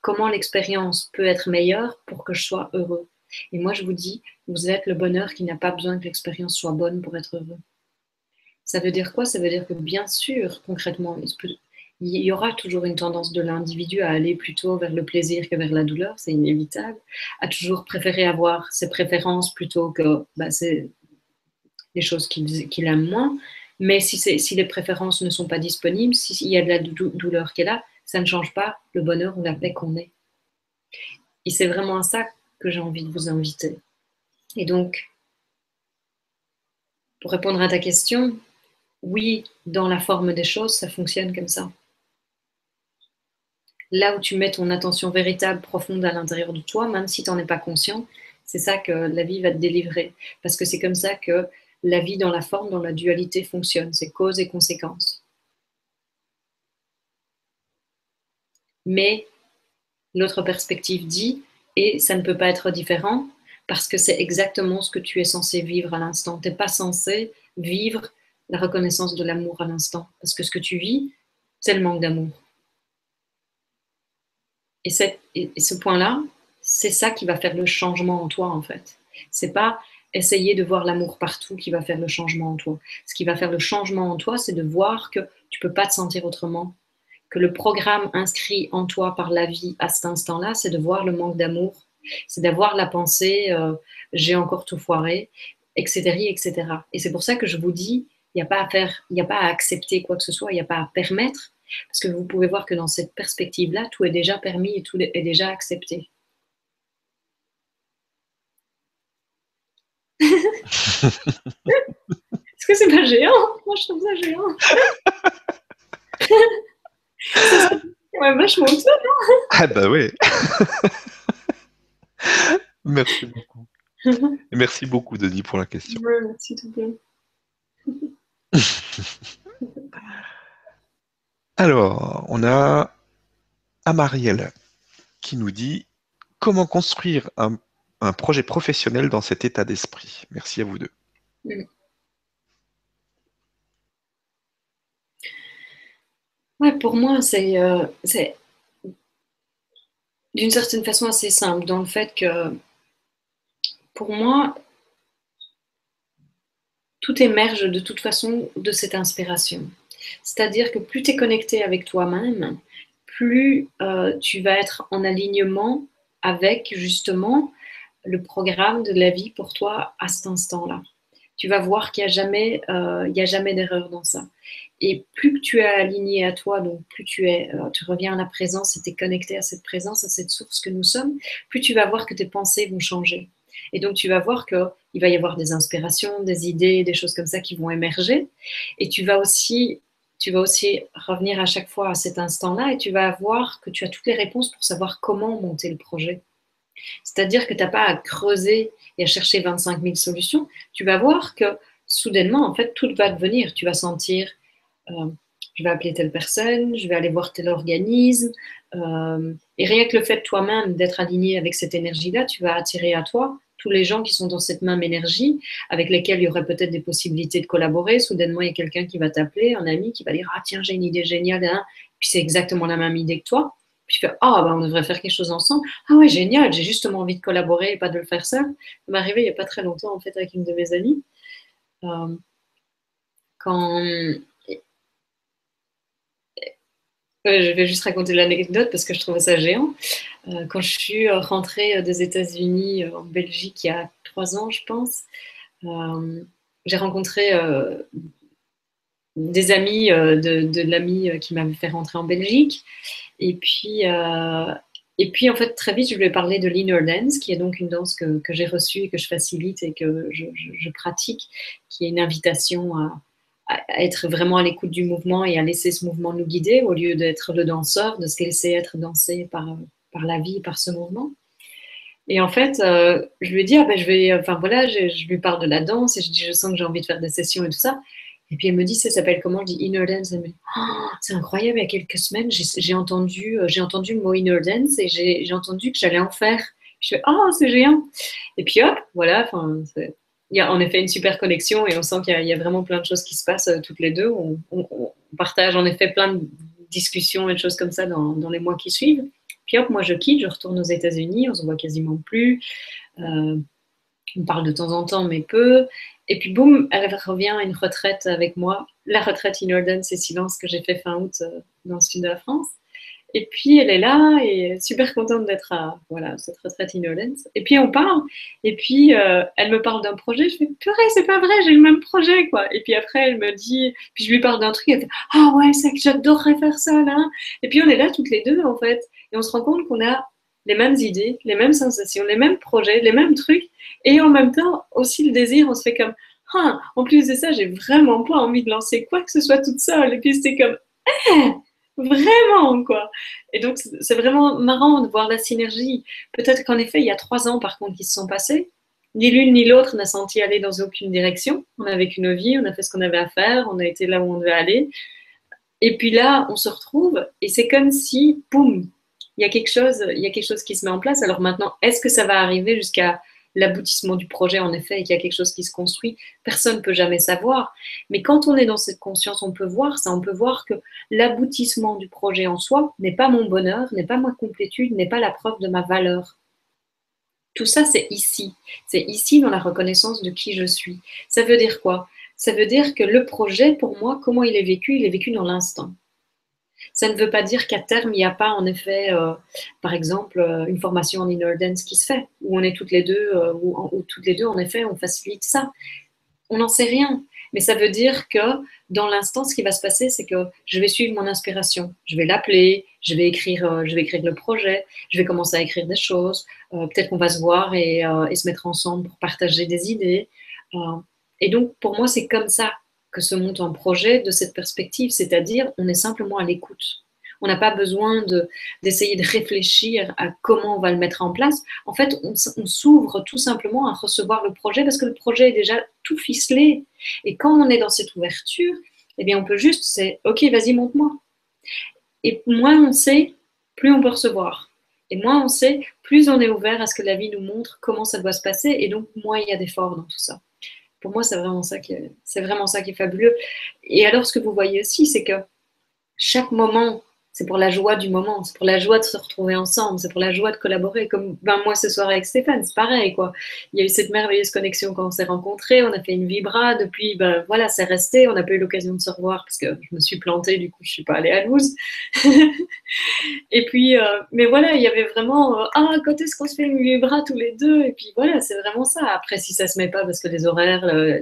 comment l'expérience peut être meilleure pour que je sois heureux. Et moi, je vous dis, vous êtes le bonheur qui n'a pas besoin que l'expérience soit bonne pour être heureux. Ça veut dire quoi? Ça veut dire que bien sûr, concrètement, il y aura toujours une tendance de l'individu à aller plutôt vers le plaisir que vers la douleur, c'est inévitable, à toujours préférer avoir ses préférences plutôt que bah, les choses qu'il aime moins. Mais si, si, les préférences ne sont pas disponibles, s'il y a de la douleur qui est là, ça ne change pas le bonheur ou la paix qu'on est. Et c'est vraiment ça que j'ai envie de vous inviter. Et donc, pour répondre à ta question, oui, dans la forme des choses, ça fonctionne comme ça. Là où tu mets ton attention véritable, profonde à l'intérieur de toi, même si tu n'en es pas conscient, c'est ça que la vie va te délivrer. Parce que c'est comme ça que la vie dans la forme, dans la dualité fonctionne. C'est cause et conséquence. Mais l'autre perspective dit, et ça ne peut pas être différent parce que c'est exactement ce que tu es censé vivre à l'instant. Tu n'es pas censé vivre la reconnaissance de l'amour à l'instant parce que ce que tu vis, c'est le manque d'amour. Et, ce point-là, c'est ça qui va faire le changement en toi en fait. C'est pas essayer de voir l'amour partout qui va faire le changement en toi. Ce qui va faire le changement en toi, c'est de voir que tu peux pas te sentir autrement que le programme inscrit en toi par la vie à cet instant-là, c'est de voir le manque d'amour, c'est d'avoir la pensée euh, j'ai encore tout foiré, etc., etc. Et c'est pour ça que je vous dis, il n'y a pas à faire, il n'y a pas à accepter quoi que ce soit, il n'y a pas à permettre, parce que vous pouvez voir que dans cette perspective-là, tout est déjà permis et tout est déjà accepté. Est-ce que c'est pas géant? Moi, je trouve ça géant. ouais, vachement ça, non? Ah bah oui. merci beaucoup. Merci beaucoup, Denis, pour la question. Ouais, merci tout bien. Alors, on a Amarielle qui nous dit comment construire un, projet professionnel dans cet état d'esprit? Merci à vous deux. Mm. Ouais, pour moi, euh, c'est d'une certaine façon assez simple, dans le fait que pour moi, tout émerge de toute façon de cette inspiration. C'est-à-dire que plus tu es connecté avec toi-même, plus euh, tu vas être en alignement avec justement le programme de la vie pour toi à cet instant-là. Tu vas voir qu'il n'y a euh, jamais d'erreur dans ça. Et plus que tu es aligné à toi, donc plus tu es, euh, tu reviens à la présence et tu es connecté à cette présence, à cette source que nous sommes, plus tu vas voir que tes pensées vont changer. Et donc tu vas voir qu'il va y avoir des inspirations, des idées, des choses comme ça qui vont émerger. Et tu vas aussi, tu vas aussi revenir à chaque fois à cet instant-là et tu vas voir que tu as toutes les réponses pour savoir comment monter le projet. C'est-à-dire que tu n'as pas à creuser et à chercher 25 000 solutions. Tu vas voir que soudainement, en fait, tout va devenir. Tu vas sentir je vais appeler telle personne, je vais aller voir tel organisme. Euh, et rien que le fait toi-même d'être aligné avec cette énergie-là, tu vas attirer à toi tous les gens qui sont dans cette même énergie, avec lesquels il y aurait peut-être des possibilités de collaborer. Soudainement, il y a quelqu'un qui va t'appeler, un ami qui va dire Ah, tiens, j'ai une idée géniale. Hein. Puis c'est exactement la même idée que toi. Puis tu fais Ah, ben, on devrait faire quelque chose ensemble. Ah, ouais, génial, j'ai justement envie de collaborer et pas de le faire seul. Ça m'est arrivé il n'y a pas très longtemps, en fait, avec une de mes amies. Euh, quand je vais juste raconter l'anecdote parce que je trouvais ça géant. Euh, quand je suis rentrée euh, des États-Unis euh, en Belgique il y a trois ans, je pense, j'ai rencontré des amis de, l'ami qui m'avait fait rentrer en Belgique. Et puis, et puis, en fait, très vite, je lui ai parlé de l'inner dance, qui est donc une danse que, j'ai reçue et que je facilite et que je, pratique, qui est une invitation à, être vraiment à l'écoute du mouvement et à laisser ce mouvement nous guider au lieu d'être le danseur, de se laisser être dansé par, par la vie, par ce mouvement. Et en fait, euh, je lui ai dit, ah ben, je vais, enfin voilà, je, lui parle de la danse et je dis, je sens que j'ai envie de faire des sessions et tout ça. Et puis elle me dit, ça s'appelle comment? Je dis Inner Dance. Elle me dit, oh, c'est incroyable, il y a quelques semaines, j'ai entendu, euh, entendu le mot Inner Dance et j'ai entendu que j'allais en faire. Je fais, oh, c'est géant. Et puis hop, voilà, enfin, y a en effet une super connexion et on sent qu'il y, a vraiment plein de choses qui se passent euh, toutes les deux. On, partage en effet plein de discussions et de choses comme ça dans, les mois qui suivent. Puis hop, moi je quitte, je retourne aux États-Unis, on se voit quasiment plus. Euh, on parle de temps en temps, mais peu. Et puis boum, elle revient à une retraite avec moi, la retraite in Order, c'est Silence que j'ai fait fin août euh, dans le sud de la France. Et puis elle est là et super contente d'être à voilà, cette retraite Innolence. Et puis on parle, et puis euh, elle me parle d'un projet, je fais purée, c'est pas vrai, j'ai le même projet quoi. Et puis après elle me dit, puis je lui parle d'un truc, elle fait ah ouais, c'est que j'adorerais faire ça là. Et puis on est là toutes les deux en fait, et on se rend compte qu'on a les mêmes idées, les mêmes sensations, les mêmes projets, les mêmes trucs, et en même temps aussi le désir, on se fait comme ah, en plus de ça, j'ai vraiment pas envie de lancer quoi que ce soit toute seule. Et puis c'est comme eh, Vraiment, quoi. Et donc, c'est vraiment marrant de voir la synergie. Peut-être qu'en effet, il y a trois ans, par contre, qui se sont passés. Ni l'une ni l'autre n'a senti aller dans aucune direction. On a vécu nos vies, on a fait ce qu'on avait à faire, on a été là où on devait aller. Et puis là, on se retrouve et c'est comme si, boum, il y a quelque chose, il y a quelque chose qui se met en place. Alors maintenant, est-ce que ça va arriver jusqu'à l'aboutissement du projet, en effet, et qu'il y a quelque chose qui se construit, personne ne peut jamais savoir. Mais quand on est dans cette conscience, on peut voir ça, on peut voir que l'aboutissement du projet en soi n'est pas mon bonheur, n'est pas ma complétude, n'est pas la preuve de ma valeur. Tout ça, c'est ici. C'est ici dans la reconnaissance de qui je suis. Ça veut dire quoi? Ça veut dire que le projet, pour moi, comment il est vécu Il est vécu dans l'instant. Ça ne veut pas dire qu'à terme, il n'y a pas en effet, euh, par exemple, euh, une formation en inner dance qui se fait, où on est toutes les deux, euh, ou toutes les deux, en effet, on facilite ça. On n'en sait rien. Mais ça veut dire que dans l'instant, ce qui va se passer, c'est que je vais suivre mon inspiration. Je vais l'appeler, je vais écrire, je vais écrire le projet, je vais commencer à écrire des choses. Peut-être qu'on va se voir et, se mettre ensemble pour partager des idées. et donc, pour moi, c'est comme ça que se monte un projet de cette perspective, c'est-à-dire on est simplement à l'écoute. On n'a pas besoin d'essayer de, réfléchir à comment on va le mettre en place. En fait, on, s'ouvre tout simplement à recevoir le projet parce que le projet est déjà tout ficelé. Et quand on est dans cette ouverture, eh bien, on peut juste, c'est OK, vas-y, monte-moi. Et moins on sait, plus on peut recevoir. Et moins on sait, plus on est ouvert à ce que la vie nous montre comment ça doit se passer. Et donc, moins il y a d'efforts dans tout ça pour moi, c'est vraiment ça qui est, fabuleux. Et alors, ce que vous voyez aussi, c'est que chaque moment c'est pour la joie du moment, c'est pour la joie de se retrouver ensemble, c'est pour la joie de collaborer. Comme ben, moi ce soir avec Stéphane, c'est pareil. quoi. Il y a eu cette merveilleuse connexion quand on s'est rencontrés, on a fait une vibra, depuis, ben, voilà, c'est resté, on n'a pas eu l'occasion de se revoir parce que je me suis plantée, du coup je suis pas allée à Louz. et puis, euh, mais voilà, il y avait vraiment, euh, ah, quand est-ce qu'on se fait une vibra tous les deux? Et puis voilà, c'est vraiment ça. Après, si ça se met pas parce que les horaires, euh,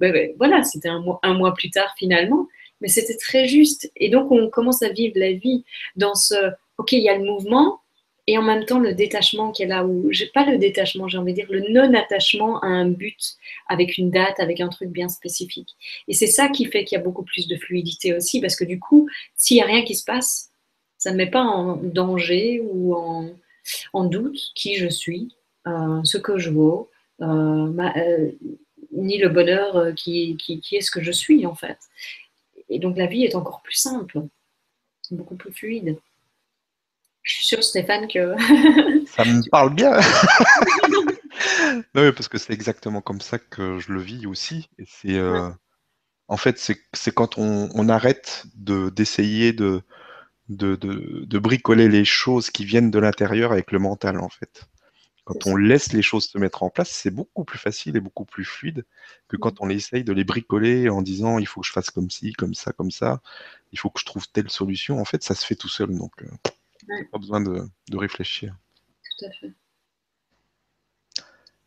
ben, ben, voilà, c'était un mois, un mois plus tard finalement mais c'était très juste. Et donc, on commence à vivre la vie dans ce, OK, il y a le mouvement, et en même temps le détachement qui est là où, pas le détachement, j'ai envie de dire, le non-attachement à un but avec une date, avec un truc bien spécifique. Et c'est ça qui fait qu'il y a beaucoup plus de fluidité aussi, parce que du coup, s'il n'y a rien qui se passe, ça ne met pas en danger ou en, en doute qui je suis, euh, ce que je vaux, euh, euh, ni le bonheur qui, qui, qui, est ce que je suis en fait. Et donc la vie est encore plus simple, beaucoup plus fluide. Je suis sûre, Stéphane, que. Ça me parle bien Non, parce que c'est exactement comme ça que je le vis aussi. Et c'est. Euh, en fait, c'est quand on, arrête d'essayer de, de, de, bricoler les choses qui viennent de l'intérieur avec le mental, en fait. Quand on laisse les choses se mettre en place, c'est beaucoup plus facile et beaucoup plus fluide que quand mmh. on essaye de les bricoler en disant il faut que je fasse comme ci, comme ça, comme ça, il faut que je trouve telle solution. En fait, ça se fait tout seul, donc euh, pas besoin de, réfléchir. Tout à fait.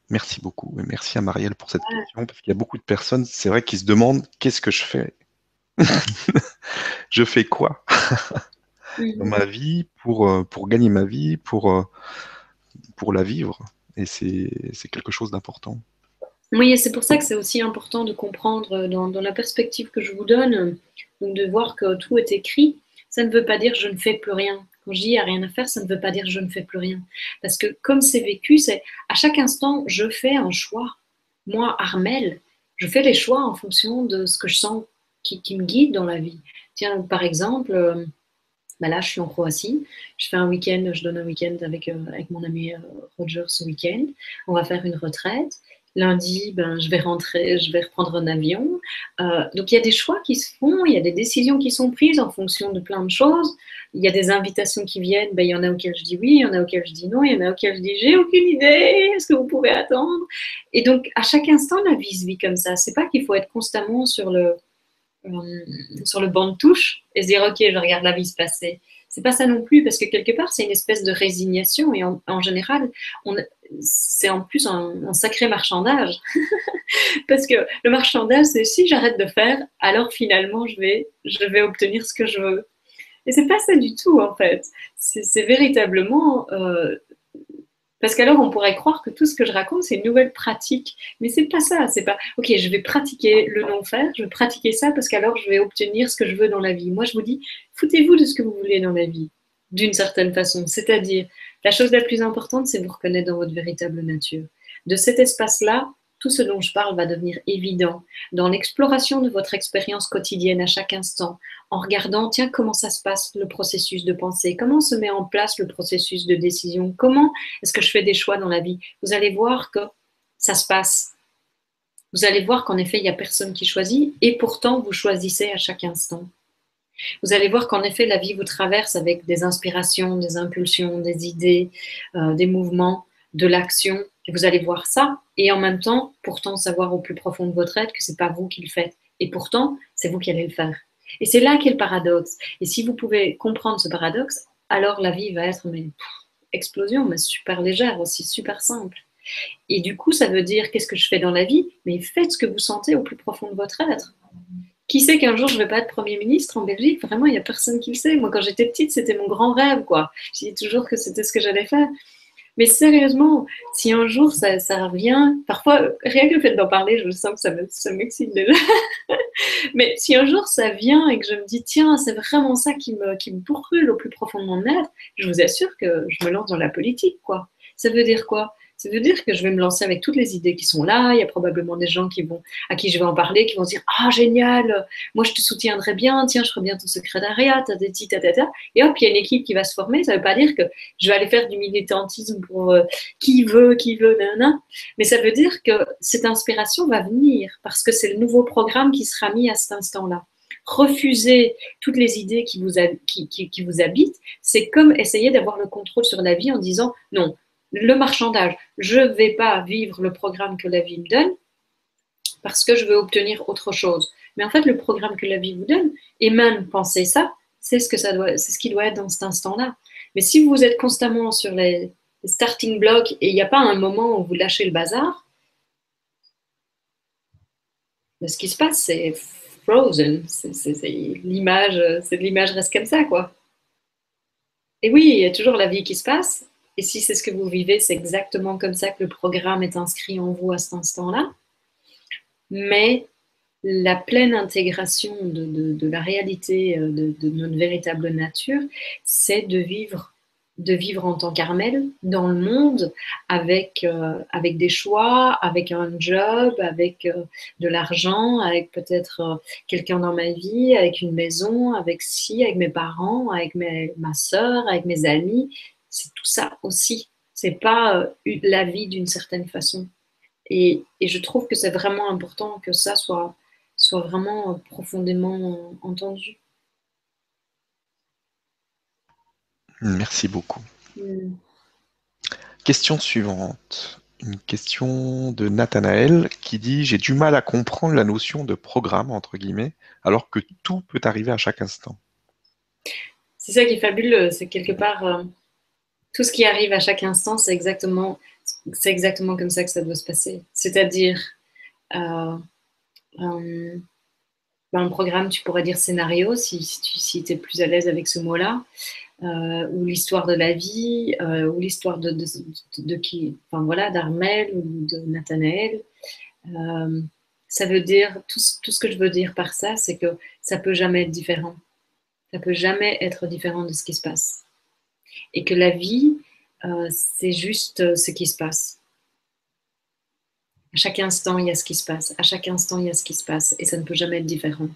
Merci beaucoup et merci à Marielle pour cette question parce qu'il y a beaucoup de personnes, c'est vrai, qui se demandent qu'est-ce que je fais? Je fais quoi? Dans ma vie pour, euh, pour gagner ma vie, pour, euh, pour la vivre. Et c'est quelque chose d'important. Oui, c'est pour ça que c'est aussi important de comprendre dans, la perspective que je vous donne, de voir que tout est écrit. Ça ne veut pas dire je ne fais plus rien. Quand je dis il n'y a rien à faire, ça ne veut pas dire je ne fais plus rien. Parce que comme c'est vécu, c'est à chaque instant, je fais un choix. Moi, Armel, je fais les choix en fonction de ce que je sens qui, me guide dans la vie. Tiens, par exemple, euh, bah là, je suis en Croatie. Je fais un week-end, je donne un week-end avec, euh, avec mon ami euh, Roger ce week-end. On va faire une retraite. Lundi, ben, je vais rentrer, je vais reprendre un avion. Euh, donc il y a des choix qui se font, il y a des décisions qui sont prises en fonction de plein de choses. Il y a des invitations qui viennent, ben, il y en a auxquelles je dis oui, il y en a auxquelles je dis non, il y en a auxquelles je dis j'ai aucune idée, est-ce que vous pouvez attendre? Et donc à chaque instant, la vie se vit comme ça. C'est pas qu'il faut être constamment sur le, euh, sur le banc de touche et se dire ok, je regarde la vie se passer c'est pas ça non plus, parce que quelque part, c'est une espèce de résignation, et en, général, c'est en plus un, sacré marchandage. parce que le marchandage, c'est si j'arrête de faire, alors finalement, je vais, je vais obtenir ce que je veux. Et c'est pas ça du tout, en fait. C'est véritablement euh, parce qu'alors, on pourrait croire que tout ce que je raconte, c'est une nouvelle pratique. Mais c'est pas ça. C'est pas, OK, je vais pratiquer le non-faire, je vais pratiquer ça parce qu'alors, je vais obtenir ce que je veux dans la vie. Moi, je vous dis, foutez-vous de ce que vous voulez dans la vie, d'une certaine façon. C'est-à-dire, la chose la plus importante, c'est vous reconnaître dans votre véritable nature. De cet espace-là, tout ce dont je parle va devenir évident dans l'exploration de votre expérience quotidienne à chaque instant, en regardant, tiens, comment ça se passe le processus de pensée, comment se met en place le processus de décision, comment est-ce que je fais des choix dans la vie? Vous allez voir que ça se passe. Vous allez voir qu'en effet, il n'y a personne qui choisit et pourtant, vous choisissez à chaque instant. Vous allez voir qu'en effet, la vie vous traverse avec des inspirations, des impulsions, des idées, euh, des mouvements, de l'action et vous allez voir ça, et en même temps, pourtant savoir au plus profond de votre être que c'est pas vous qui le faites. Et pourtant, c'est vous qui allez le faire. Et c'est là qu'est le paradoxe. Et si vous pouvez comprendre ce paradoxe, alors la vie va être une explosion, mais super légère aussi, super simple. Et du coup, ça veut dire qu'est-ce que je fais dans la vie? Mais faites ce que vous sentez au plus profond de votre être. Qui sait qu'un jour je vais pas être Premier ministre en Belgique? Vraiment, il n'y a personne qui le sait. Moi, quand j'étais petite, c'était mon grand rêve, quoi. Je dis toujours que c'était ce que j'allais faire. Mais sérieusement, si un jour ça, revient, parfois, rien que le fait d'en parler, je sens que ça, ça m'excite déjà. Mais si un jour ça vient et que je me dis, tiens, c'est vraiment ça qui me, qui me brûle au plus profond de mon être, je vous assure que je me lance dans la politique, quoi. Ça veut dire quoi? Ça veut dire que je vais me lancer avec toutes les idées qui sont là. Il y a probablement des gens à qui je vais en parler, qui vont dire Ah, génial, moi je te soutiendrai bien, tiens, je ferai bien ton secrétariat, ta, Et hop, il y a une équipe qui va se former. Ça ne veut pas dire que je vais aller faire du militantisme pour euh, qui veut, qui veut, nanana. Mais ça veut dire que cette inspiration va venir parce que c'est le nouveau programme qui sera mis à cet instant-là refuser toutes les idées qui vous, qui vous habitent, c'est comme essayer d'avoir le contrôle sur la vie en disant non, le marchandage. Je ne vais pas vivre le programme que la vie me donne parce que je veux obtenir autre chose. Mais en fait, le programme que la vie vous donne, et même penser ça, c'est ce, que ça doit, c'est ce qui doit être dans cet instant-là. Mais si vous êtes constamment sur les, starting blocks et il n'y a pas un moment où vous lâchez le bazar, ben, ce qui se passe, c'est frozen. C'est, l'image, c'est l'image reste comme ça, quoi. Et oui, il y a toujours la vie qui se passe, et si c'est ce que vous vivez, c'est exactement comme ça que le programme est inscrit en vous à cet instant-là. Mais la pleine intégration de, la réalité euh, de, notre véritable nature, c'est de vivre, de vivre en tant qu'Armel dans le monde avec, euh, avec des choix, avec un job, avec euh, de l'argent, avec peut-être quelqu'un dans ma vie, avec une maison, avec si, avec mes parents, avec ma soeur, avec mes amis, c'est tout ça aussi. C'est pas euh, la vie d'une certaine façon. Et, je trouve que c'est vraiment important que ça soit, soit vraiment profondément entendu. Merci beaucoup. Mm. Question suivante. Une question de Nathanaël qui dit J'ai du mal à comprendre la notion de programme, entre guillemets, alors que tout peut arriver à chaque instant. C'est ça qui est fabuleux. C'est quelque part, euh, tout ce qui arrive à chaque instant, c'est exactement, c'est exactement comme ça que ça doit se passer. C'est-à-dire, euh, euh, un programme, tu pourrais dire scénario, si, tu es plus à l'aise avec ce mot-là, euh, ou l'histoire de la vie, ou l'histoire de, qui, enfin voilà, d'Armel ou de Nathanaël. Euh, ça veut dire, tout, ce que je veux dire par ça, c'est que ça peut jamais être différent. Ça peut jamais être différent de ce qui se passe. Et que la vie, euh, c'est juste ce qui se passe. À chaque instant, il y a ce qui se passe. À chaque instant, il y a ce qui se passe. Et ça ne peut jamais être différent.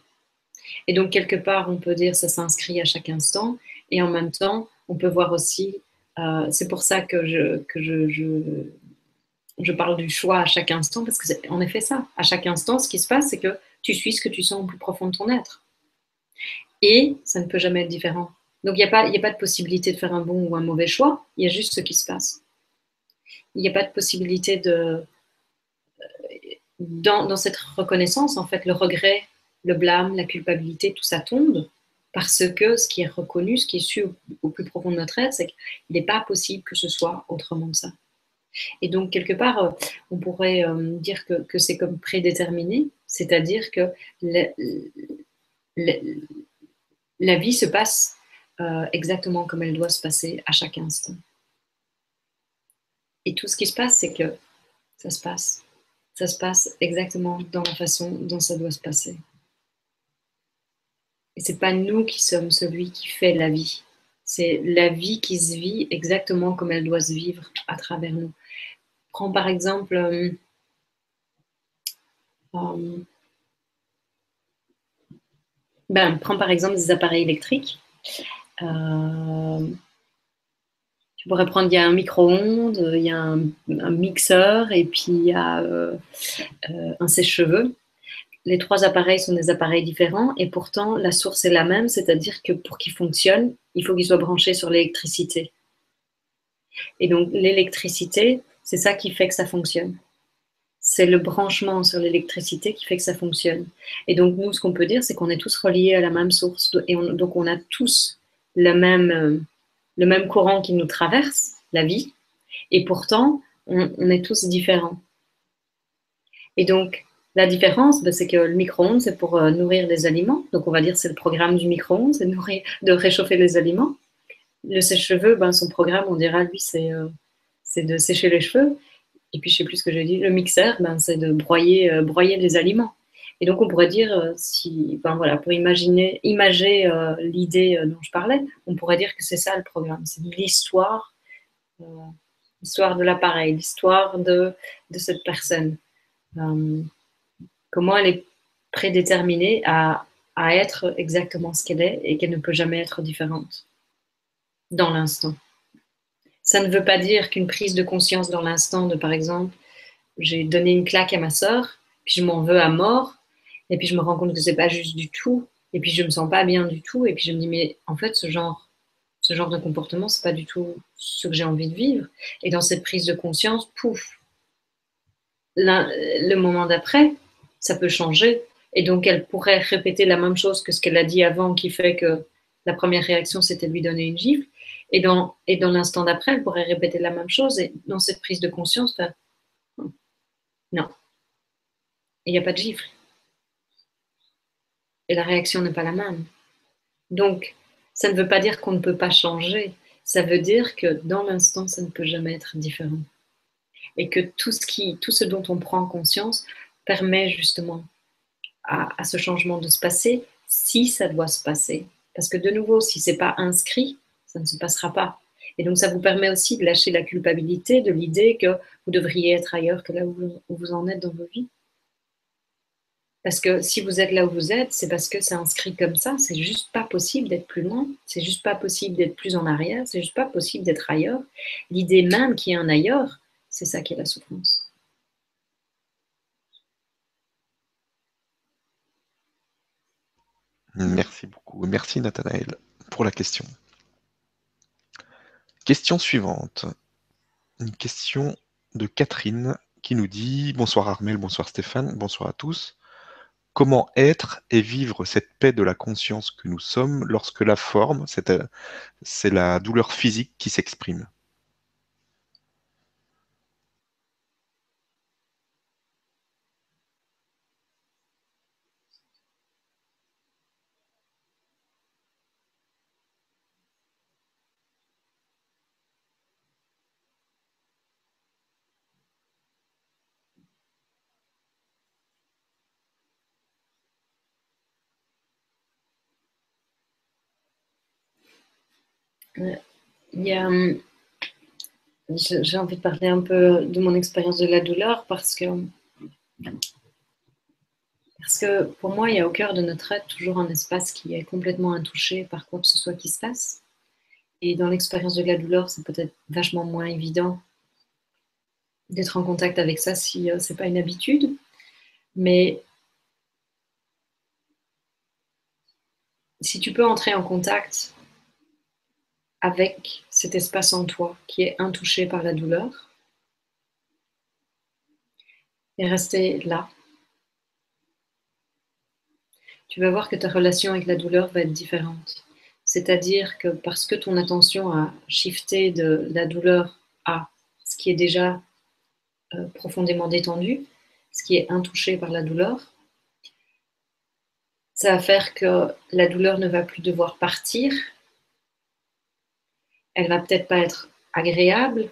Et donc, quelque part, on peut dire ça s'inscrit à chaque instant. Et en même temps, on peut voir aussi, euh, c'est pour ça que, je, que je, je, je, parle du choix à chaque instant, parce que c'est en effet ça. À chaque instant, ce qui se passe, c'est que tu suis ce que tu sens au plus profond de ton être. Et ça ne peut jamais être différent. Donc, il n'y a, pas, a pas de possibilité de faire un bon ou un mauvais choix, il y a juste ce qui se passe. Il n'y a pas de possibilité de... Dans, cette reconnaissance, en fait, le regret le blâme, la culpabilité, tout ça tombe parce que ce qui est reconnu, ce qui est su au, plus profond de notre être, c'est qu'il n'est pas possible que ce soit autrement que ça. Et donc, quelque part, euh, on pourrait euh, dire que, c'est comme prédéterminé, c'est-à-dire que la, vie se passe euh, exactement comme elle doit se passer à chaque instant. Et tout ce qui se passe, c'est que ça se passe. Ça se passe exactement dans la façon dont ça doit se passer. Et c'est pas nous qui sommes celui qui fait la vie. C'est la vie qui se vit exactement comme elle doit se vivre à travers nous. Prends par exemple euh, euh, ben, prends par exemple des appareils électriques. Euh, tu pourrais prendre, il y a un micro-ondes, il y a un, mixeur et puis il y a un sèche-cheveux les trois appareils sont des appareils différents et pourtant la source est la même, c'est-à-dire que pour qu'ils fonctionnent, il faut qu'ils soient branchés sur l'électricité. Et donc l'électricité, c'est ça qui fait que ça fonctionne. C'est le branchement sur l'électricité qui fait que ça fonctionne. Et donc nous, ce qu'on peut dire, c'est qu'on est tous reliés à la même source. Et donc on a tous le même, euh, le même courant qui nous traverse, la vie. Et pourtant, on, est tous différents. Et donc, la différence, ben, c'est que le micro-ondes, c'est pour euh, nourrir les aliments. Donc, on va dire c'est le programme du micro-ondes, c'est de réchauffer les aliments. Le sèche-cheveux, ben, son programme, on dira, lui, euh, c'est de sécher les cheveux. Et puis, je sais plus ce que j'ai dit, le mixeur, ben, c'est de broyer, broyer les aliments. Et donc, on pourrait dire, si, ben, voilà, pour imaginer, imager l'idée dont je parlais, on pourrait dire que c'est ça le programme. C'est l'histoire, l'histoire de l'appareil, l'histoire de, cette personne comment elle est prédéterminée à, être exactement ce qu'elle est et qu'elle ne peut jamais être différente dans l'instant. Ça ne veut pas dire qu'une prise de conscience dans l'instant de, par exemple, j'ai donné une claque à ma soeur, puis je m'en veux à mort, et puis je me rends compte que c'est pas juste du tout, et puis je me sens pas bien du tout, et puis je me dis mais en fait ce genre, ce genre de comportement c'est pas du tout ce que j'ai envie de vivre. Et dans cette prise de conscience, pouf, le moment d'après, ça peut changer. Et donc, elle pourrait répéter la même chose que ce qu'elle a dit avant, qui fait que la première réaction, c'était de lui donner une gifle. Et dans, et dans l'instant d'après, elle pourrait répéter la même chose. Et dans cette prise de conscience, ben, non. Il n'y a pas de gifle. Et la réaction n'est pas la même. Donc, ça ne veut pas dire qu'on ne peut pas changer. Ça veut dire que dans l'instant, ça ne peut jamais être différent. Et que tout ce, qui, tout ce dont on prend conscience permet justement à, ce changement de se passer si ça doit se passer. Parce que de nouveau, si c'est pas inscrit, ça ne se passera pas. Et donc, ça vous permet aussi de lâcher la culpabilité de l'idée que vous devriez être ailleurs que là où vous, en êtes dans vos vies. Parce que si vous êtes là où vous êtes, c'est parce que c'est inscrit comme ça. C'est juste pas possible d'être plus loin. C'est juste pas possible d'être plus en arrière. C'est juste pas possible d'être ailleurs. L'idée même qu'il y a un ailleurs, c'est ça qui est la souffrance. Merci beaucoup. Merci Nathanaël pour la question. Question suivante. Une question de Catherine qui nous dit Bonsoir Armel, bonsoir Stéphane, bonsoir à tous. Comment être et vivre cette paix de la conscience que nous sommes lorsque la forme, c'est la douleur physique qui s'exprime hum, j'ai envie de parler un peu de mon expérience de la douleur parce que, parce que pour moi, il y a au cœur de notre être toujours un espace qui est complètement intouché par quoi que ce soit qui se passe. Et dans l'expérience de la douleur, c'est peut-être vachement moins évident d'être en contact avec ça si euh, ce n'est pas une habitude. Mais si tu peux entrer en contact avec cet espace en toi qui est intouché par la douleur et rester là, tu vas voir que ta relation avec la douleur va être différente. C'est-à-dire que parce que ton attention a shifté de la douleur à ce qui est déjà euh, profondément détendu, ce qui est intouché par la douleur, ça va faire que la douleur ne va plus devoir partir. Elle va peut-être pas être agréable,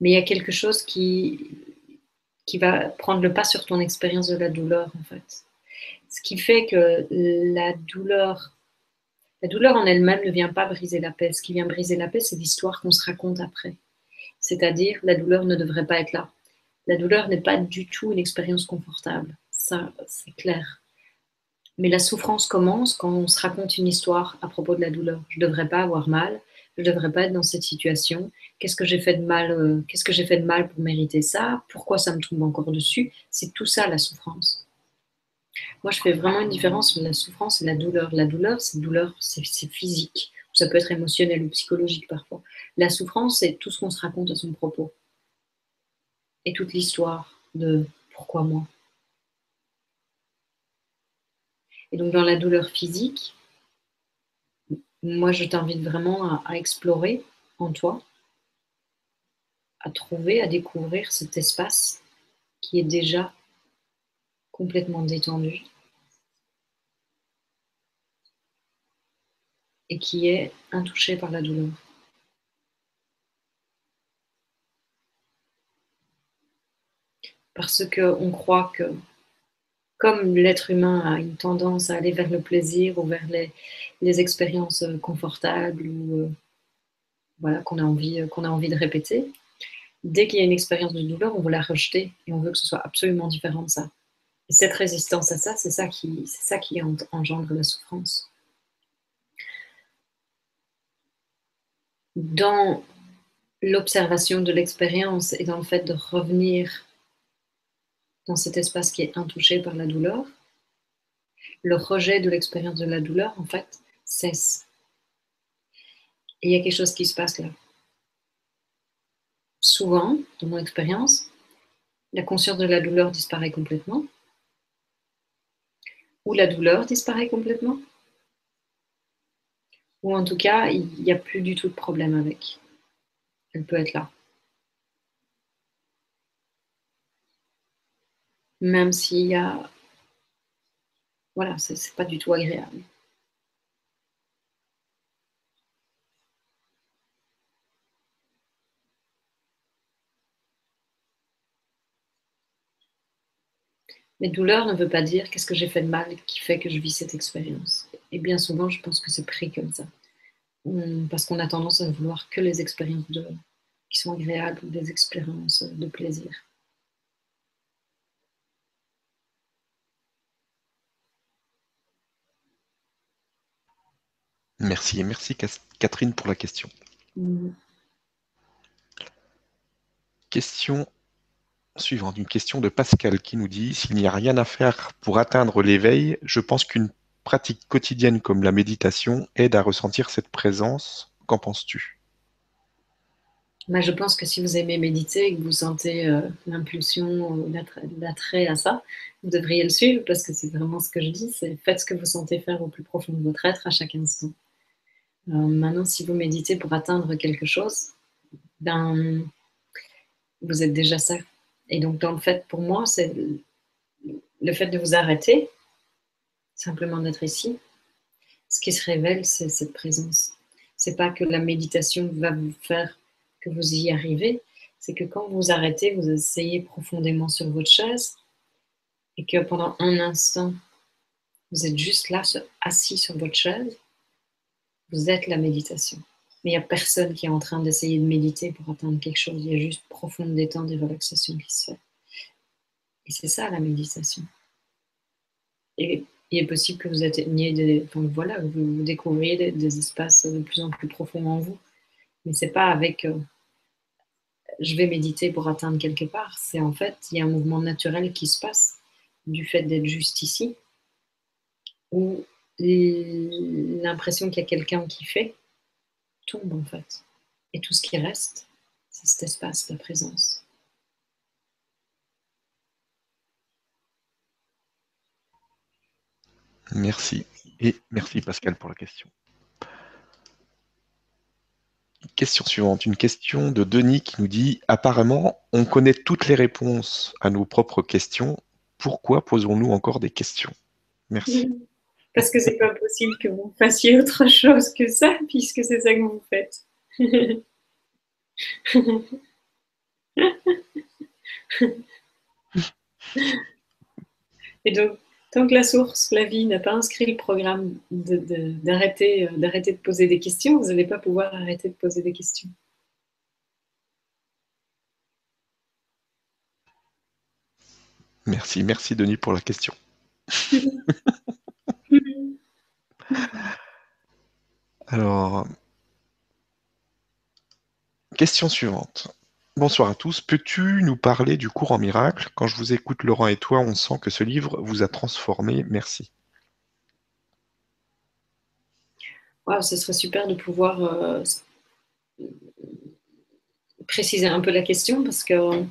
mais il y a quelque chose qui, qui va prendre le pas sur ton expérience de la douleur, en fait. Ce qui fait que la douleur, la douleur en elle-même ne vient pas briser la paix. Ce qui vient briser la paix, c'est l'histoire qu'on se raconte après. C'est-à-dire, la douleur ne devrait pas être là. La douleur n'est pas du tout une expérience confortable. Ça, c'est clair. Mais la souffrance commence quand on se raconte une histoire à propos de la douleur. Je ne devrais pas avoir mal, je ne devrais pas être dans cette situation. Qu'est-ce que j'ai fait de mal euh, Qu'est-ce que j'ai fait de mal pour mériter ça? Pourquoi ça me tombe encore dessus? C'est tout ça la souffrance. Moi, je fais vraiment une différence entre la souffrance et la douleur. La douleur, c'est douleur, c'est physique. Ça peut être émotionnel ou psychologique parfois. La souffrance, c'est tout ce qu'on se raconte à son propos. Et toute l'histoire de pourquoi moi Et donc dans la douleur physique, moi je t'invite vraiment à, explorer en toi, à trouver, à découvrir cet espace qui est déjà complètement détendu et qui est intouché par la douleur. Parce qu'on croit que comme l'être humain a une tendance à aller vers le plaisir ou vers les, expériences euh, confortables ou euh, voilà, qu'on a, envie, euh, qu'on a envie de répéter, dès qu'il y a une expérience de douleur, on veut la rejeter et on veut que ce soit absolument différent de ça. Et cette résistance à ça, c'est ça qui, c'est ça qui engendre la souffrance. Dans l'observation de l'expérience et dans le fait de revenir dans cet espace qui est intouché par la douleur, le rejet de l'expérience de la douleur, en fait, cesse. Et il y a quelque chose qui se passe là. Souvent, dans mon expérience, la conscience de la douleur disparaît complètement, ou la douleur disparaît complètement, ou en tout cas, il n'y a plus du tout de problème avec. Elle peut être là. Même s'il y a. Voilà, c'est pas du tout agréable. Mais douleur ne veut pas dire qu'est-ce que j'ai fait de mal qui fait que je vis cette expérience. Et bien souvent, je pense que c'est pris comme ça. Parce qu'on a tendance à vouloir que les expériences qui sont agréables, des expériences de plaisir. Merci, et merci Catherine pour la question. Mm. Question suivante, une question de Pascal qui nous dit S'il n'y a rien à faire pour atteindre l'éveil, je pense qu'une pratique quotidienne comme la méditation aide à ressentir cette présence. Qu'en penses-tu? Bah, Je pense que si vous aimez méditer et que vous sentez euh, l'impulsion, l'attrait à ça, vous devriez le suivre parce que c'est vraiment ce que je dis c'est faites ce que vous sentez faire au plus profond de votre être à chaque instant. Euh, maintenant, si vous méditez pour atteindre quelque chose, ben, vous êtes déjà ça. Et donc, dans le fait, pour moi, c'est le fait de vous arrêter, simplement d'être ici. Ce qui se révèle, c'est cette présence. C'est pas que la méditation va vous faire que vous y arrivez, c'est que quand vous arrêtez, vous asseyez profondément sur votre chaise et que pendant un instant, vous êtes juste là, assis sur votre chaise, vous êtes la méditation. Mais il n'y a personne qui est en train d'essayer de méditer pour atteindre quelque chose. Il y a juste profonde détente et relaxation qui se fait. Et c'est ça la méditation. Et il est possible que vous atteigniez des, enfin, voilà, vous, découvriez des, espaces de plus en plus profonds en vous. Mais c'est pas avec euh, je vais méditer pour atteindre quelque part. C'est en fait, il y a un mouvement naturel qui se passe du fait d'être juste ici, où l'impression qu'il y a quelqu'un qui fait tombe en fait. Et tout ce qui reste, c'est cet espace, la présence. Merci. Et merci Pascal pour la question. Question suivante, une question de Denis qui nous dit Apparemment, on connaît toutes les réponses à nos propres questions. Pourquoi posons-nous encore des questions? Merci. Parce que c'est pas possible que vous fassiez autre chose que ça, puisque c'est ça que vous faites. Et donc, tant que la source, la vie, n'a pas inscrit le programme d'arrêter de, de, de poser des questions, vous n'allez pas pouvoir arrêter de poser des questions. Merci, merci Denis pour la question. Alors, question suivante. Bonsoir à tous. Peux-tu nous parler du cours en miracle? Quand je vous écoute, Laurent et toi, on sent que ce livre vous a transformé. Merci. Wow, ce serait super de pouvoir euh, préciser un peu la question parce que euh,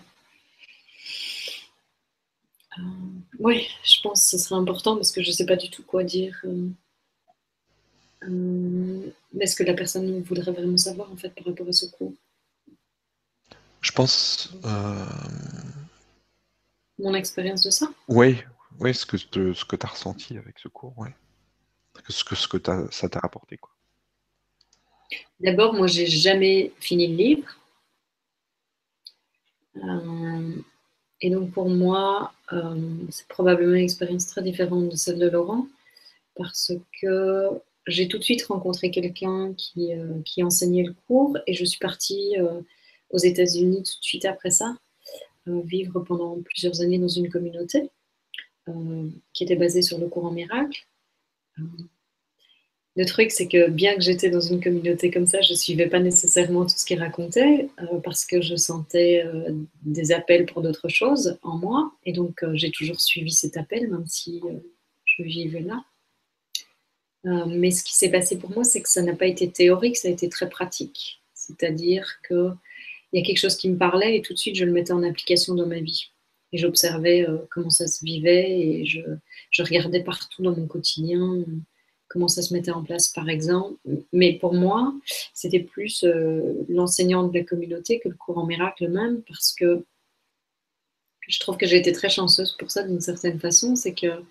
oui, je pense que ce serait important parce que je ne sais pas du tout quoi dire. Euh, est-ce que la personne voudrait vraiment savoir en fait par rapport à ce cours? Je pense. Euh, Mon expérience de ça? Oui, oui, ce que, ce que tu as ressenti avec ce cours, oui. Ce que, ce que ça t'a apporté. Quoi. D'abord, moi, j'ai jamais fini le livre. Euh, et donc, pour moi, euh, c'est probablement une expérience très différente de celle de Laurent, parce que j'ai tout de suite rencontré quelqu'un qui, qui, enseignait le cours et je suis partie aux États-Unis tout de suite après ça, euh, vivre pendant plusieurs années dans une communauté euh, qui était basée sur le courant miracle. Euh, le truc, c'est que bien que j'étais dans une communauté comme ça, je ne suivais pas nécessairement tout ce qu'il racontait parce que je sentais des appels pour d'autres choses en moi. Et donc, j'ai toujours suivi cet appel, même si je vivais là. Mais ce qui s'est passé pour moi, c'est que ça n'a pas été théorique, ça a été très pratique. C'est-à-dire que il y a quelque chose qui me parlait et tout de suite je le mettais en application dans ma vie. Et j'observais euh, comment ça se vivait et je, regardais partout dans mon quotidien comment ça se mettait en place par exemple. Mais pour moi, c'était plus euh, l'enseignant de la communauté que le courant miracle même parce que je trouve que j'ai été très chanceuse pour ça d'une certaine façon. C'est que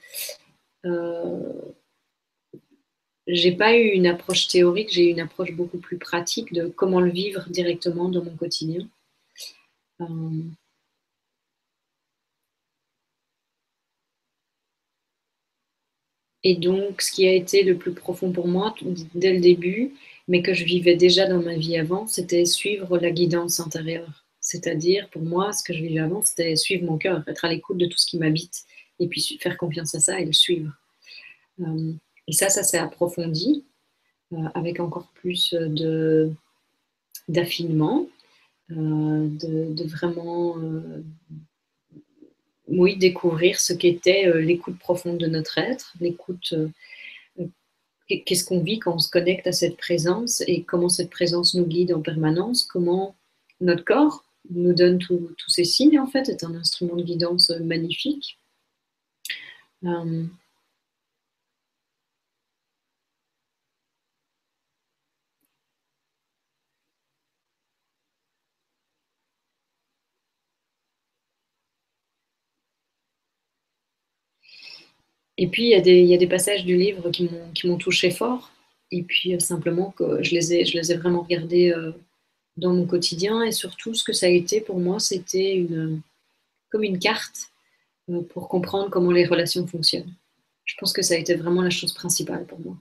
euh, j'ai pas eu une approche théorique, j'ai eu une approche beaucoup plus pratique de comment le vivre directement dans mon quotidien. Euh, et donc, ce qui a été le plus profond pour moi dès le début, mais que je vivais déjà dans ma vie avant, c'était suivre la guidance intérieure. C'est-à-dire, pour moi, ce que je vivais avant, c'était suivre mon cœur, être à l'écoute de tout ce qui m'habite, et puis faire confiance à ça et le suivre. Euh, et ça, ça s'est approfondi euh, avec encore plus de, d'affinement, euh, de, vraiment euh, oui, découvrir ce qu'était l'écoute profonde de notre être, l'écoute, qu'est-ce qu'on vit quand on se connecte à cette présence et comment cette présence nous guide en permanence, comment notre corps nous donne tous ces signes en fait, est un instrument de guidance magnifique. Et puis, il y, a des, passages du livre qui m'ont touché fort. Et puis, euh, simplement, que je les ai, vraiment regardés euh, dans mon quotidien. Et surtout, ce que ça a été pour moi, c'était une, comme une carte euh, pour comprendre comment les relations fonctionnent. Je pense que ça a été vraiment la chose principale pour moi.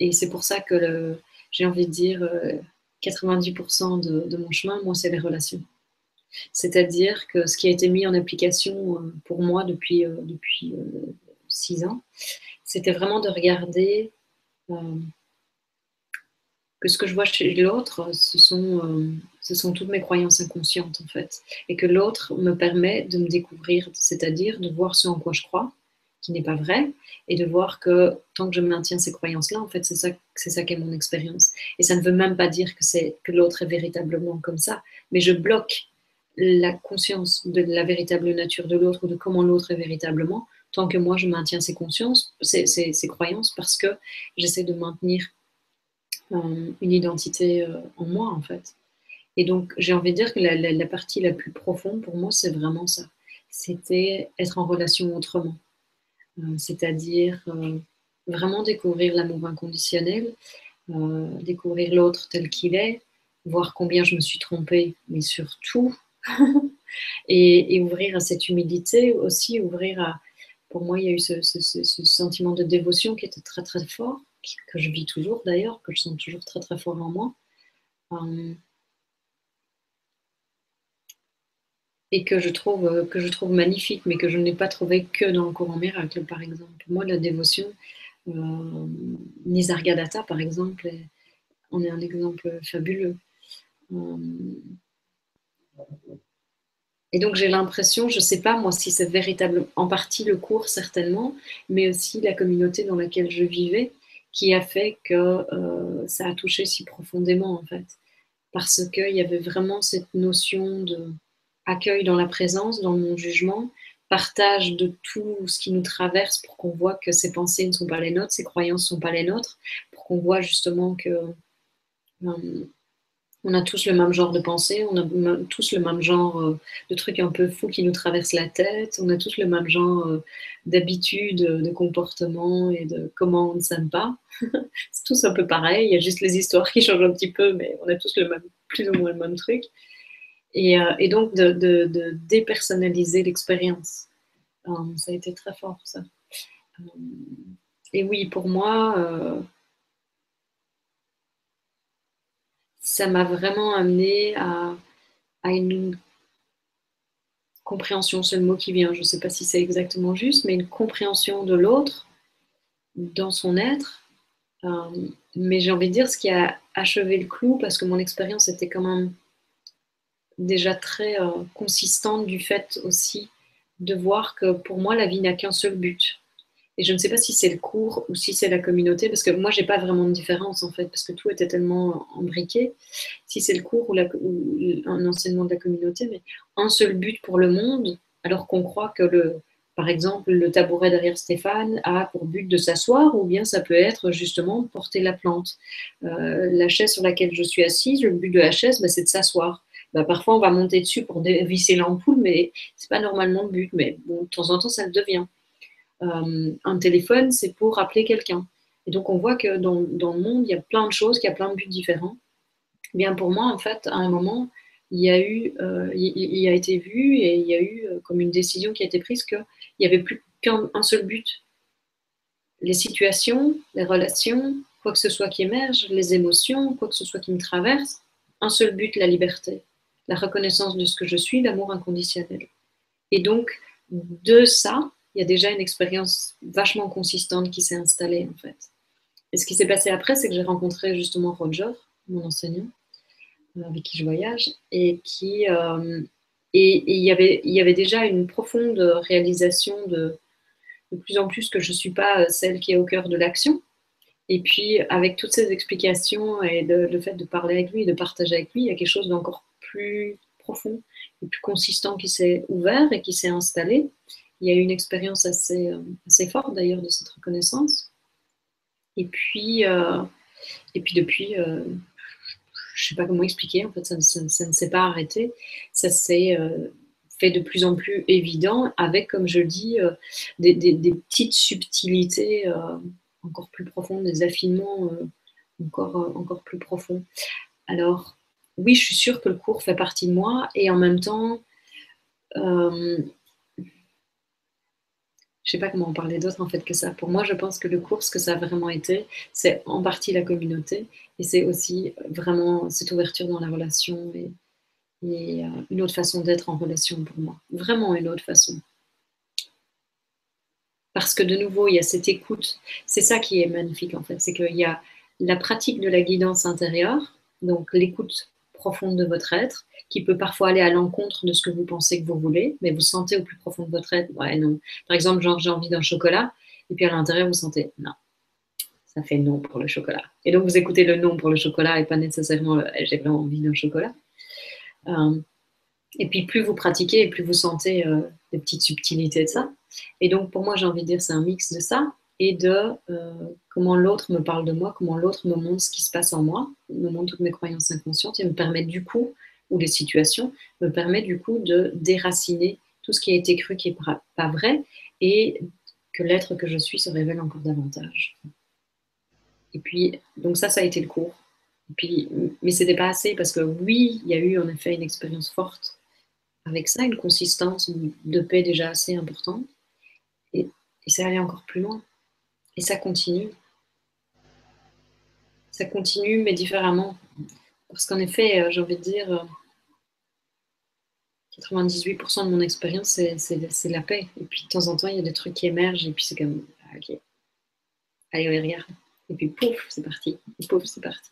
Et c'est pour ça que j'ai envie de dire, 90% de, mon chemin, moi, c'est les relations. C'est-à-dire que ce qui a été mis en application pour moi depuis, depuis six ans, c'était vraiment de regarder que ce que je vois chez l'autre, ce sont, ce sont toutes mes croyances inconscientes en fait. Et que l'autre me permet de me découvrir, c'est-à-dire de voir ce en quoi je crois, qui n'est pas vrai, et de voir que tant que je maintiens ces croyances-là, en fait, c'est ça, c'est ça qui est mon expérience. Et ça ne veut même pas dire que, c'est, que l'autre est véritablement comme ça, mais je bloque la conscience de la véritable nature de l'autre ou de comment l'autre est véritablement, tant que moi je maintiens ces consciences, ces, ces, croyances, parce que j'essaie de maintenir euh, une identité euh, en moi, en fait. Et donc, j'ai envie de dire que la, partie la plus profonde pour moi, c'est vraiment ça. C'était être en relation autrement. Euh, c'est-à-dire vraiment découvrir l'amour inconditionnel, découvrir l'autre tel qu'il est, voir combien je me suis trompée, mais surtout, et, ouvrir à cette humilité aussi, ouvrir à... Pour moi, il y a eu ce, sentiment de dévotion qui était très très fort, que je vis toujours d'ailleurs, que je sens toujours très très fort en moi et que je trouve euh, que je trouve magnifique, mais que je n'ai pas trouvé que dans le courant miracle, par exemple. Moi, la dévotion, euh, Nisargadatta, par exemple, on est un exemple fabuleux. Euh, et donc j'ai l'impression, je ne sais pas moi si c'est véritable, en partie le cours certainement, mais aussi la communauté dans laquelle je vivais, qui a fait que euh, ça a touché si profondément en fait, parce qu'il y avait vraiment cette notion de accueil dans la présence, dans mon jugement, partage de tout ce qui nous traverse pour qu'on voit que ces pensées ne sont pas les nôtres, ces croyances ne sont pas les nôtres, pour qu'on voit justement que euh, on a tous le même genre de pensée, on a tous le même genre euh, de trucs un peu fous qui nous traversent la tête, on a tous le même genre euh, d'habitudes, de comportements et de comment on ne s'aime pas. C'est tous un peu pareil, il y a juste les histoires qui changent un petit peu, mais on a tous le même, plus ou moins le même truc. Euh, et, donc de, dépersonnaliser l'expérience. Euh, ça a été très fort, ça. Euh, et oui, pour moi, ça m'a vraiment amené à, une compréhension, c'est le mot qui vient, je ne sais pas si c'est exactement juste, mais une compréhension de l'autre dans son être. mais j'ai envie de dire ce qui a achevé le clou, parce que mon expérience était quand même déjà très euh, consistante du fait aussi de voir que pour moi, la vie n'a qu'un seul but. Et je ne sais pas si c'est le cours ou si c'est la communauté, parce que moi, j'ai pas vraiment de différence en fait, parce que tout était tellement embriqué. Si c'est le cours ou, un enseignement de la communauté, mais un seul but pour le monde, alors qu'on croit que le, par exemple, le tabouret derrière Stéphane a pour but de s'asseoir, ou bien ça peut être justement porter la plante. Euh, la chaise sur laquelle je suis assise, le but de la chaise, bah, c'est de s'asseoir. Bah, parfois on va monter dessus pour visser l'ampoule, mais c'est pas normalement le but. Mais de temps en temps, ça le devient. Euh, un téléphone, c'est pour appeler quelqu'un. Et donc on voit que dans, le monde, il y a plein de choses, qu'il y a plein de buts différents. Eh bien pour moi, en fait, à un moment, il y a eu, euh, il, a été vu et il y a eu euh, comme une décision qui a été prise qu'il n'y avait plus qu'un seul but. Les situations, les relations, quoi que ce soit qui émerge, les émotions, quoi que ce soit qui me traverse, un seul but, la liberté la reconnaissance de ce que je suis, l'amour inconditionnel. Et donc, de ça, il y a déjà une expérience vachement consistante qui s'est installée, en fait. Et ce qui s'est passé après, c'est que j'ai rencontré justement Roger, mon enseignant, euh, avec qui je voyage, et qui... Euh, et, il, y avait, déjà une profonde réalisation de, de plus en plus que je ne suis pas celle qui est au cœur de l'action. Et puis, avec toutes ces explications et le fait de parler avec lui, de partager avec lui, il y a quelque chose d'encore plus profond et plus consistant qui s'est ouvert et qui s'est installé. Il y a eu une expérience assez, euh, assez forte d'ailleurs de cette reconnaissance. Et puis, euh, et puis depuis, euh, je ne sais pas comment expliquer, en fait, ça, ne s'est pas arrêté. Ça s'est fait de plus en plus évident avec, comme je dis, des, petites subtilités encore plus profondes, des affinements encore, encore plus profonds. Alors, oui, je suis sûre que le cours fait partie de moi et en même temps, je sais pas comment en parler d'autre en fait que ça. Pour moi, je pense que le cours, ce que ça a vraiment été, c'est en partie la communauté et c'est aussi vraiment cette ouverture dans la relation et, et euh, une autre façon d'être en relation pour moi. Vraiment une autre façon. Parce que de nouveau, il y a cette écoute. C'est ça qui est magnifique en fait. C'est qu'il y a la pratique de la guidance intérieure, donc l'écoute profonde de votre être, qui peut parfois aller à l'encontre de ce que vous pensez que vous voulez, mais vous sentez au plus profond de votre être, ouais, non. Par exemple, genre, j'ai envie d'un chocolat, et puis à l'intérieur, vous sentez, non, ça fait non pour le chocolat. Et donc, vous écoutez le non pour le chocolat et pas nécessairement j'ai vraiment envie d'un chocolat. Euh, et puis, plus vous pratiquez, plus vous sentez euh, petites subtilités de ça. Et donc, pour moi, j'ai envie de dire, c'est un mix de ça et de euh, comment l'autre me parle de moi, comment l'autre me montre ce qui se passe en moi, me montre toutes mes croyances inconscientes et me permet du coup, ou les situations, me permet du coup de déraciner tout ce qui a été cru qui n'est pas vrai et que l'être que je suis se révèle encore davantage. Et puis, donc ça, ça a été le cours. Mais c'était pas assez parce que oui, il y a eu en effet une expérience forte avec ça, une consistance de paix déjà assez importante. Et, et ça allait encore plus loin. Et ça continue. Ça continue, mais différemment. Parce qu'en effet, euh, j'ai envie de dire, 98% euh, de mon expérience, c'est la paix. Et puis de temps en temps, il y a des trucs qui émergent, et puis c'est comme, ah, ok, allez, on regarde. Et puis pouf, c'est parti. Pouf, c'est parti.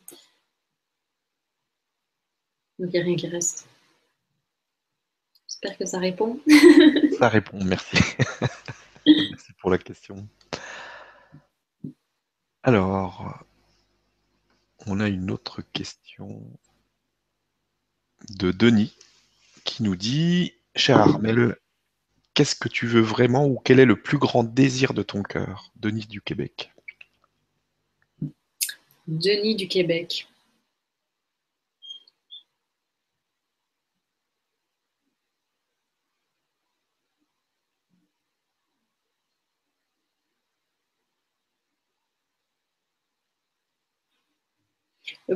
Donc il n'y a rien qui reste. J'espère que ça répond. ça répond, merci. merci pour la question. Alors, on a une autre question de Denis qui nous dit Cher Armel, qu'est-ce que tu veux vraiment ou quel est le plus grand désir de ton cœur? Denis du Québec. Denis du Québec.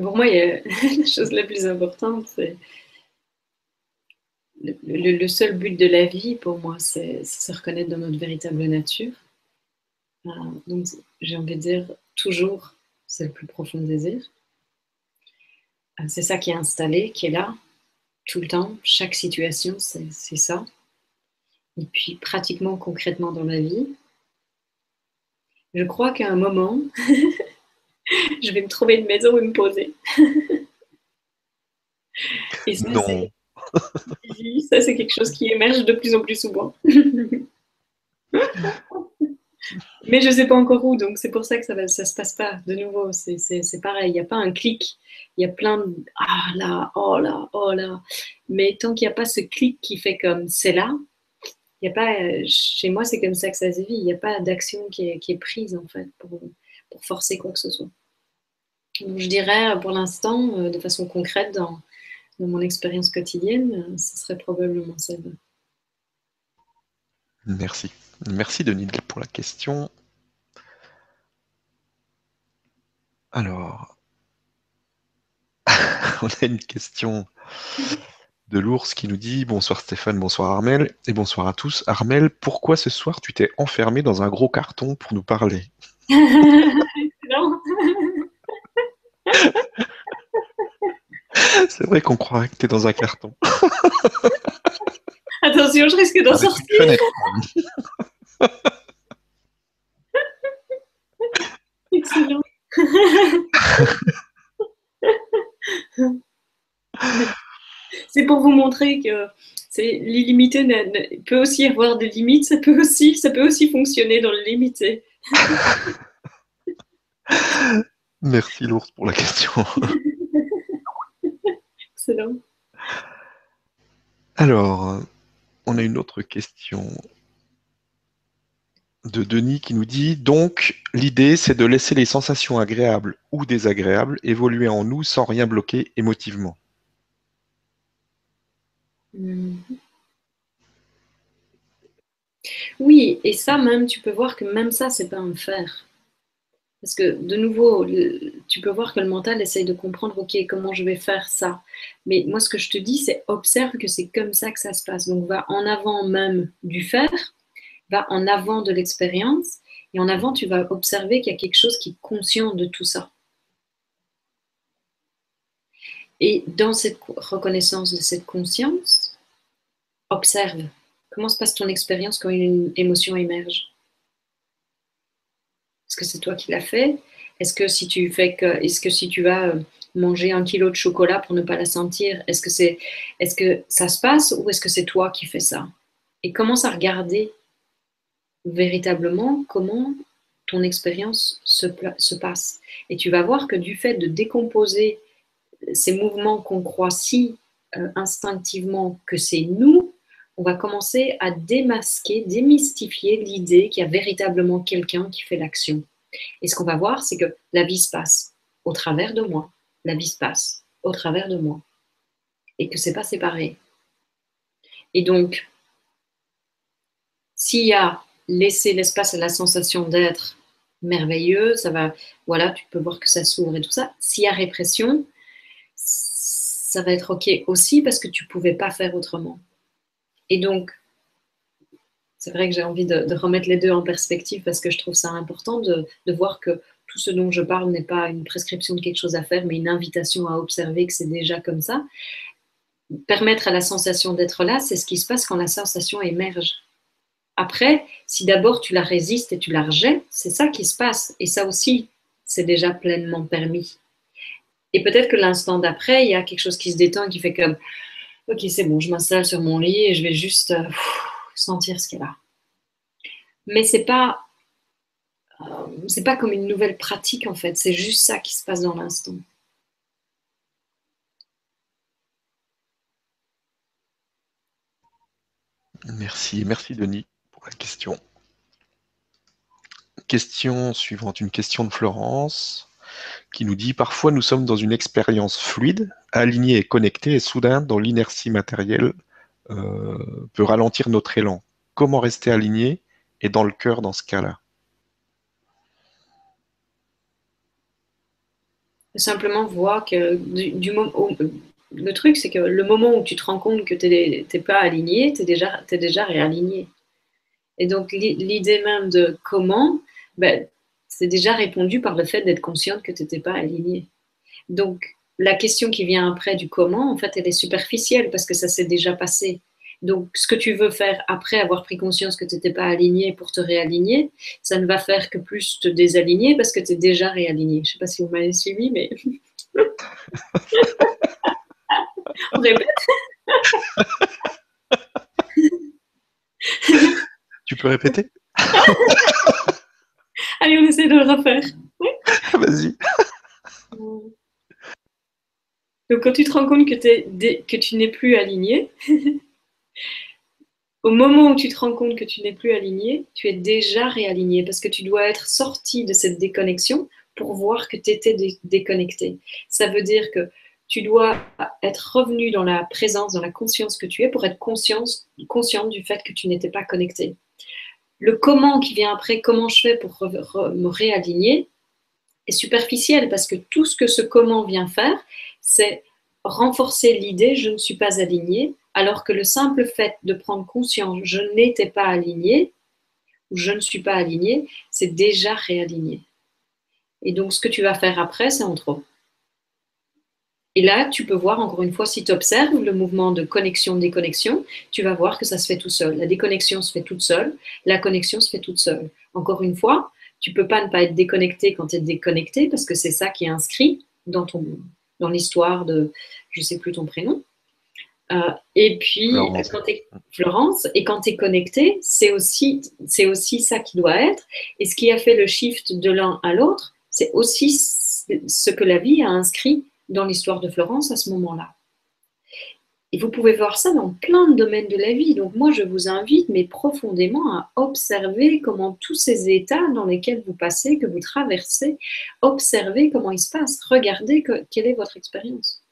Pour moi, la chose la plus importante, c'est le, seul but de la vie, pour moi, c'est se reconnaître dans notre véritable nature. Euh, donc, j'ai envie de dire, toujours, c'est le plus profond désir. Euh, c'est ça qui est installé, qui est là, tout le temps, chaque situation, c'est ça. Et puis, pratiquement, concrètement dans la vie, je crois qu'à un moment, je vais me trouver une maison où me poser. Et ça, non. ça, c'est quelque chose qui émerge de plus en plus souvent. Mais je ne sais pas encore où, donc c'est pour ça que ça ne ça se passe pas. De nouveau, c'est pareil, il n'y a pas un clic. Il y a plein de ah là, oh là, oh là. Mais tant qu'il n'y a pas ce clic qui fait comme c'est là, il a pas, chez moi, c'est comme ça que ça se vit. Il n'y a pas d'action qui est, qui est, prise en fait pour, pour forcer quoi que ce soit. je dirais pour l'instant, euh, de façon concrète, dans, mon expérience quotidienne, euh, ce serait probablement ça. Merci. Merci Denis pour la question. Alors, on a une question de l'ours qui nous dit Bonsoir Stéphane, bonsoir Armel, et bonsoir à tous. Armel, pourquoi ce soir tu t'es enfermé dans un gros carton pour nous parler? C'est vrai qu'on croirait que tu es dans un carton. Attention, je risque d'en sortir. Excellent. c'est pour vous montrer que l'illimité peut aussi avoir des limites, ça peut aussi, ça peut aussi fonctionner dans le limité. Merci l'ours pour la question. Excellent. Alors, on a une autre question de Denis qui nous dit donc l'idée c'est de laisser les sensations agréables ou désagréables évoluer en nous sans rien bloquer émotivement. Mm-hmm. Oui, et ça même, tu peux voir que même ça, c'est pas un faire. Parce que de nouveau, tu peux voir que le mental essaye de comprendre, ok, comment je vais faire ça. Mais moi, ce que je te dis, c'est observe que c'est comme ça que ça se passe. Donc, va en avant même du faire va en avant de l'expérience et en avant, tu vas observer qu'il y a quelque chose qui est conscient de tout ça. Et dans cette reconnaissance de cette conscience, observe comment se passe ton expérience quand une émotion émerge? Est-ce que c'est toi qui l'as fait? Est-ce que si tu fais est-ce que si tu vas euh, manger un kilo de chocolat pour ne pas la sentir, est-ce que ça se passe ou est-ce que c'est toi qui fais ça? Et commence à regarder véritablement comment ton expérience se, se passe? Et tu vas voir que du fait de décomposer ces mouvements qu'on croit si euh, instinctivement que c'est nous, on va commencer à démasquer, démystifier l'idée qu'il y a véritablement quelqu'un qui fait l'action. Et ce qu'on va voir, c'est que la vie se passe au travers de moi. La vie se passe au travers de moi. Et que c'est pas séparé. Et donc, s'il y a laissé l'espace à la sensation d'être merveilleux, ça va, voilà, tu peux voir que ça s'ouvre et tout ça. S'il y a répression, ça va être OK aussi parce que tu pouvais pas faire autrement. Et donc, c'est vrai que j'ai envie de, remettre les deux en perspective parce que je trouve ça important de, voir que tout ce dont je parle n'est pas une prescription de quelque chose à faire, mais une invitation à observer que c'est déjà comme ça. Permettre à la sensation d'être là, c'est ce qui se passe quand la sensation émerge. Après, si d'abord tu la résistes et tu la rejettes, c'est ça qui se passe. Et ça aussi, c'est déjà pleinement permis. Et peut-être que l'instant d'après, il y a quelque chose qui se détend, qui fait comme, ok, c'est bon, je m'installe sur mon lit et je vais juste euh, sentir ce qu'il y a là. Mais c'est pas, euh, pas comme une nouvelle pratique en fait. C'est juste ça qui se passe dans l'instant. Merci, merci Denis pour la question. Question suivante, une question de Florence qui nous dit Parfois nous sommes dans une expérience fluide, alignée et connectée, et soudain, dans l'inertie matérielle, euh, peut ralentir notre élan. Comment rester aligné et dans le cœur dans ce cas-là? Simplement voir que du, moment le truc, c'est que le moment où tu te rends compte que tu n'es pas aligné, tu es déjà, es déjà réaligné. Et donc, l'idée même de comment, ben, c'est déjà répondu par le fait d'être consciente que tu n'étais pas alignée. Donc, la question qui vient après du comment, en fait, elle est superficielle parce que ça s'est déjà passé. Donc, ce que tu veux faire après avoir pris conscience que tu n'étais pas aligné pour te réaligner, ça ne va faire que plus te désaligner parce que tu es déjà réaligné. Je ne sais pas si vous m'avez suivi, mais. On répète. tu peux répéter? Allez, on essaie de le refaire. Vas-y. Donc, quand tu te rends compte que, que tu n'es plus aligné, au moment où tu te rends compte que tu n'es plus aligné, tu es déjà réaligné parce que tu dois être sorti de cette déconnexion pour voir que tu étais déconnecté. Ça veut dire que tu dois être revenu dans la présence, dans la conscience que tu es pour être conscience, consciente du fait que tu n'étais pas connecté. Le comment qui vient après, comment je fais pour me réaligner, est superficiel parce que tout ce que ce comment vient faire, c'est renforcer l'idée je ne suis pas aligné, alors que le simple fait de prendre conscience je n'étais pas aligné ou je ne suis pas aligné, c'est déjà réaligné. Et donc ce que tu vas faire après, c'est en trop. Et là, tu peux voir, encore une fois, si tu observes le mouvement de connexion-déconnexion, tu vas voir que ça se fait tout seul. La déconnexion se fait toute seule, la connexion se fait toute seule. Encore une fois, tu peux pas ne pas être déconnecté quand tu es déconnecté, parce que c'est ça qui est inscrit dans, ton, dans l'histoire de, je sais plus ton prénom. Euh, et puis, Florence. quand es, Florence, et quand tu es connecté, c'est aussi, c'est aussi ça qui doit être. Et ce qui a fait le shift de l'un à l'autre, c'est aussi ce que la vie a inscrit dans l'histoire de Florence à ce moment-là. Et vous pouvez voir ça dans plein de domaines de la vie. Donc moi, je vous invite, mais profondément, à observer comment tous ces états dans lesquels vous passez, que vous traversez, observez comment ils se passent. Regardez quelle est votre expérience.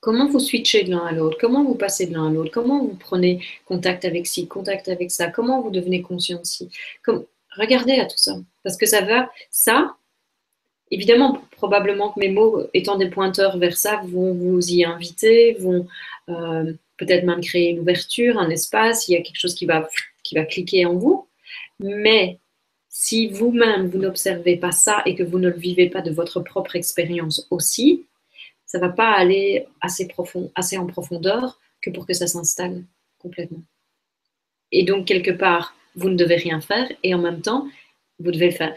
Comment vous switchez de l'un à l'autre? Comment vous passez de l'un à l'autre? Comment vous prenez contact avec ci, contact avec ça? Comment vous devenez conscient de ci? Comme, Regardez à tout ça. Parce que ça va, ça, évidemment, probablement que mes mots, étant des pointeurs vers ça, vont vous y inviter, vont euh, peut-être même créer une ouverture, un espace, il y a quelque chose qui va, qui va cliquer en vous. Mais si vous-même, vous, n'observez pas ça et que vous ne le vivez pas de votre propre expérience aussi, ça ne va pas aller assez, profond, assez en profondeur que pour que ça s'installe complètement. Et donc, quelque part, vous ne devez rien faire et en même temps, vous devez le faire.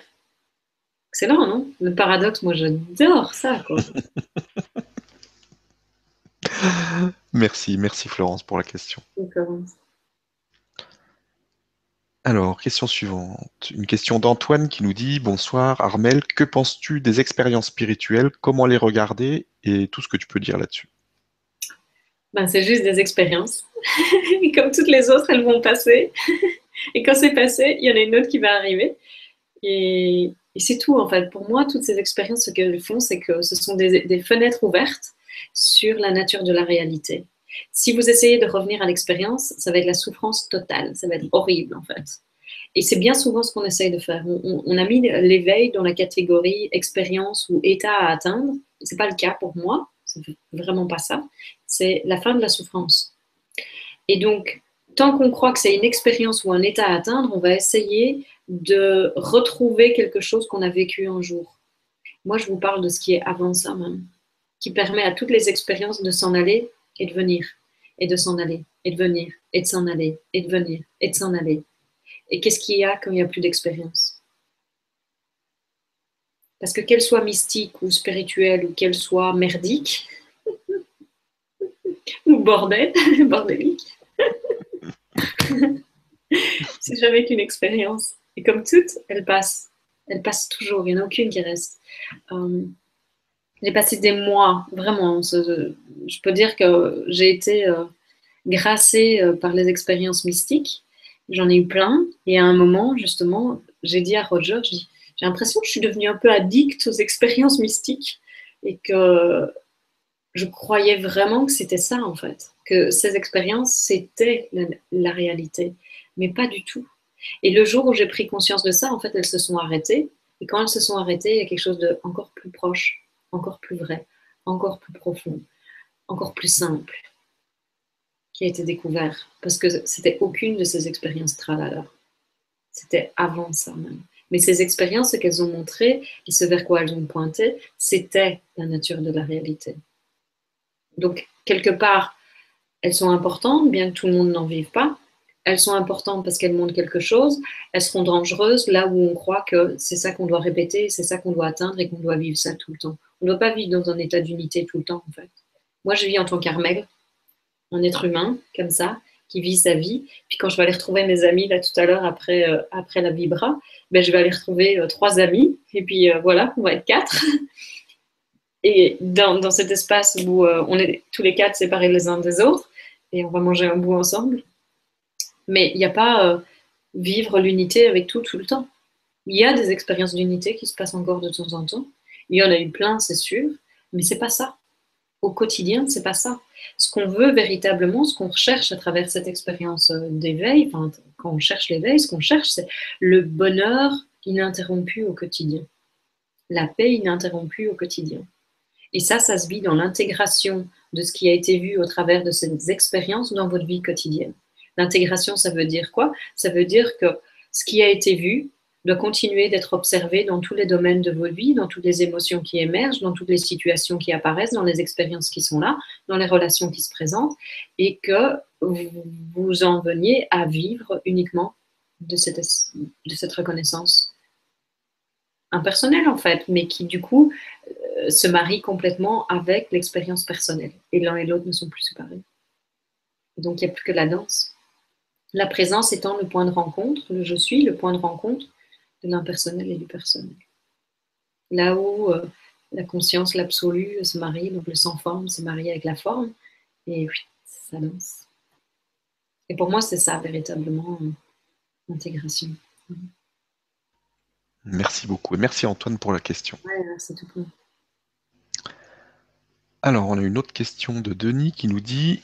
Excellent, non? Le paradoxe, moi, j'adore ça. Quoi. merci, merci Florence pour la question. Alors, question suivante. Une question d'Antoine qui nous dit Bonsoir Armel, que penses-tu des expériences spirituelles? Comment les regarder? Et tout ce que tu peux dire là-dessus. Ben, c'est juste des expériences. Comme toutes les autres, elles vont passer. Et quand c'est passé, il y en a une autre qui va arriver. Et, c'est tout, en fait. Pour moi, toutes ces expériences, ce qu'elles font, c'est que ce sont des, fenêtres ouvertes sur la nature de la réalité. Si vous essayez de revenir à l'expérience, ça va être la souffrance totale, ça va être horrible en fait. Et c'est bien souvent ce qu'on essaye de faire. On, a mis l'éveil dans la catégorie expérience ou état à atteindre. Ce n'est pas le cas pour moi, c'est vraiment pas ça. C'est la fin de la souffrance. Et donc, tant qu'on croit que c'est une expérience ou un état à atteindre, on va essayer de retrouver quelque chose qu'on a vécu un jour. Moi, je vous parle de ce qui est avant ça même, qui permet à toutes les expériences de s'en aller et de venir, et de s'en aller, et de venir, et de s'en aller, et de venir, et de s'en aller. Et qu'est-ce qu'il y a quand il n'y a plus d'expérience? Parce que qu'elle soit mystique ou spirituelle, ou qu'elle soit merdique, ou bordel, bordélique, c'est jamais qu'une expérience. Et comme toutes, elle passe. Elle passe toujours. Il n'y en a aucune qui reste. Euh, j'ai passé des mois, vraiment. Je peux dire que j'ai été euh, gracée euh, par les expériences mystiques. J'en ai eu plein. Et à un moment, justement, j'ai dit à Roger, j'ai l'impression que je suis devenue un peu addict aux expériences mystiques et que je croyais vraiment que c'était ça, en fait. Que ces expériences, c'était la réalité mais pas du tout. Et le jour où j'ai pris conscience de ça, en fait, elles se sont arrêtées. Et quand elles se sont arrêtées, il y a quelque chose de encore plus proche, encore plus vrai, encore plus profond, encore plus simple qui a été découvert. Parce que c'était aucune de ces expériences tralala. C'était avant ça même. Mais ces expériences, ce qu'elles ont montré et ce vers quoi elles ont pointé, c'était la nature de la réalité. Donc, quelque part, elles sont importantes, bien que tout le monde n'en vive pas, elles sont importantes parce qu'elles montrent quelque chose, elles seront dangereuses là où on croit que c'est ça qu'on doit répéter, c'est ça qu'on doit atteindre et qu'on doit vivre ça tout le temps. On ne doit pas vivre dans un état d'unité tout le temps, en fait. Moi, je vis en tant qu'armègre, un être humain, comme ça, qui vit sa vie. Puis quand je vais aller retrouver mes amis, là, tout à l'heure, après, euh, après la vibra, ben, je vais aller retrouver euh, trois amis. Et puis, euh, voilà, on va être quatre. Et dans, dans cet espace où on est tous les quatre séparés les uns des autres, et on va manger un bout ensemble, mais il n'y a pas euh, vivre l'unité avec tout tout le temps. Il y a des expériences d'unité qui se passent encore de temps en temps. Il y en a eu plein, c'est sûr, mais c'est pas ça. Au quotidien, c'est pas ça. Ce qu'on veut véritablement, ce qu'on recherche à travers cette expérience euh, d'éveil, quand on cherche l'éveil, ce qu'on cherche, c'est le bonheur ininterrompu au quotidien, la paix ininterrompue au quotidien. Et ça, ça se vit dans l'intégration de ce qui a été vu au travers de ces expériences dans votre vie quotidienne. L'intégration, ça veut dire quoi? Ça veut dire que ce qui a été vu doit continuer d'être observé dans tous les domaines de votre vie, dans toutes les émotions qui émergent, dans toutes les situations qui apparaissent, dans les expériences qui sont là, dans les relations qui se présentent, et que vous en veniez à vivre uniquement de cette, de cette reconnaissance impersonnelle en fait, mais qui du coup euh, se marie complètement avec l'expérience personnelle. Et l'un et l'autre ne sont plus séparés. Donc il n'y a plus que la danse. La présence étant le point de rencontre, le je suis, le point de rencontre de l'impersonnel et du personnel. Là où euh, la conscience, l'absolu se marie, donc le sans forme se marie avec la forme, et oui, ça danse. Et pour moi, c'est ça véritablement l'intégration. Merci beaucoup. Et merci Antoine pour la question. Ouais, c'est tout pour Alors, on a une autre question de Denis qui nous dit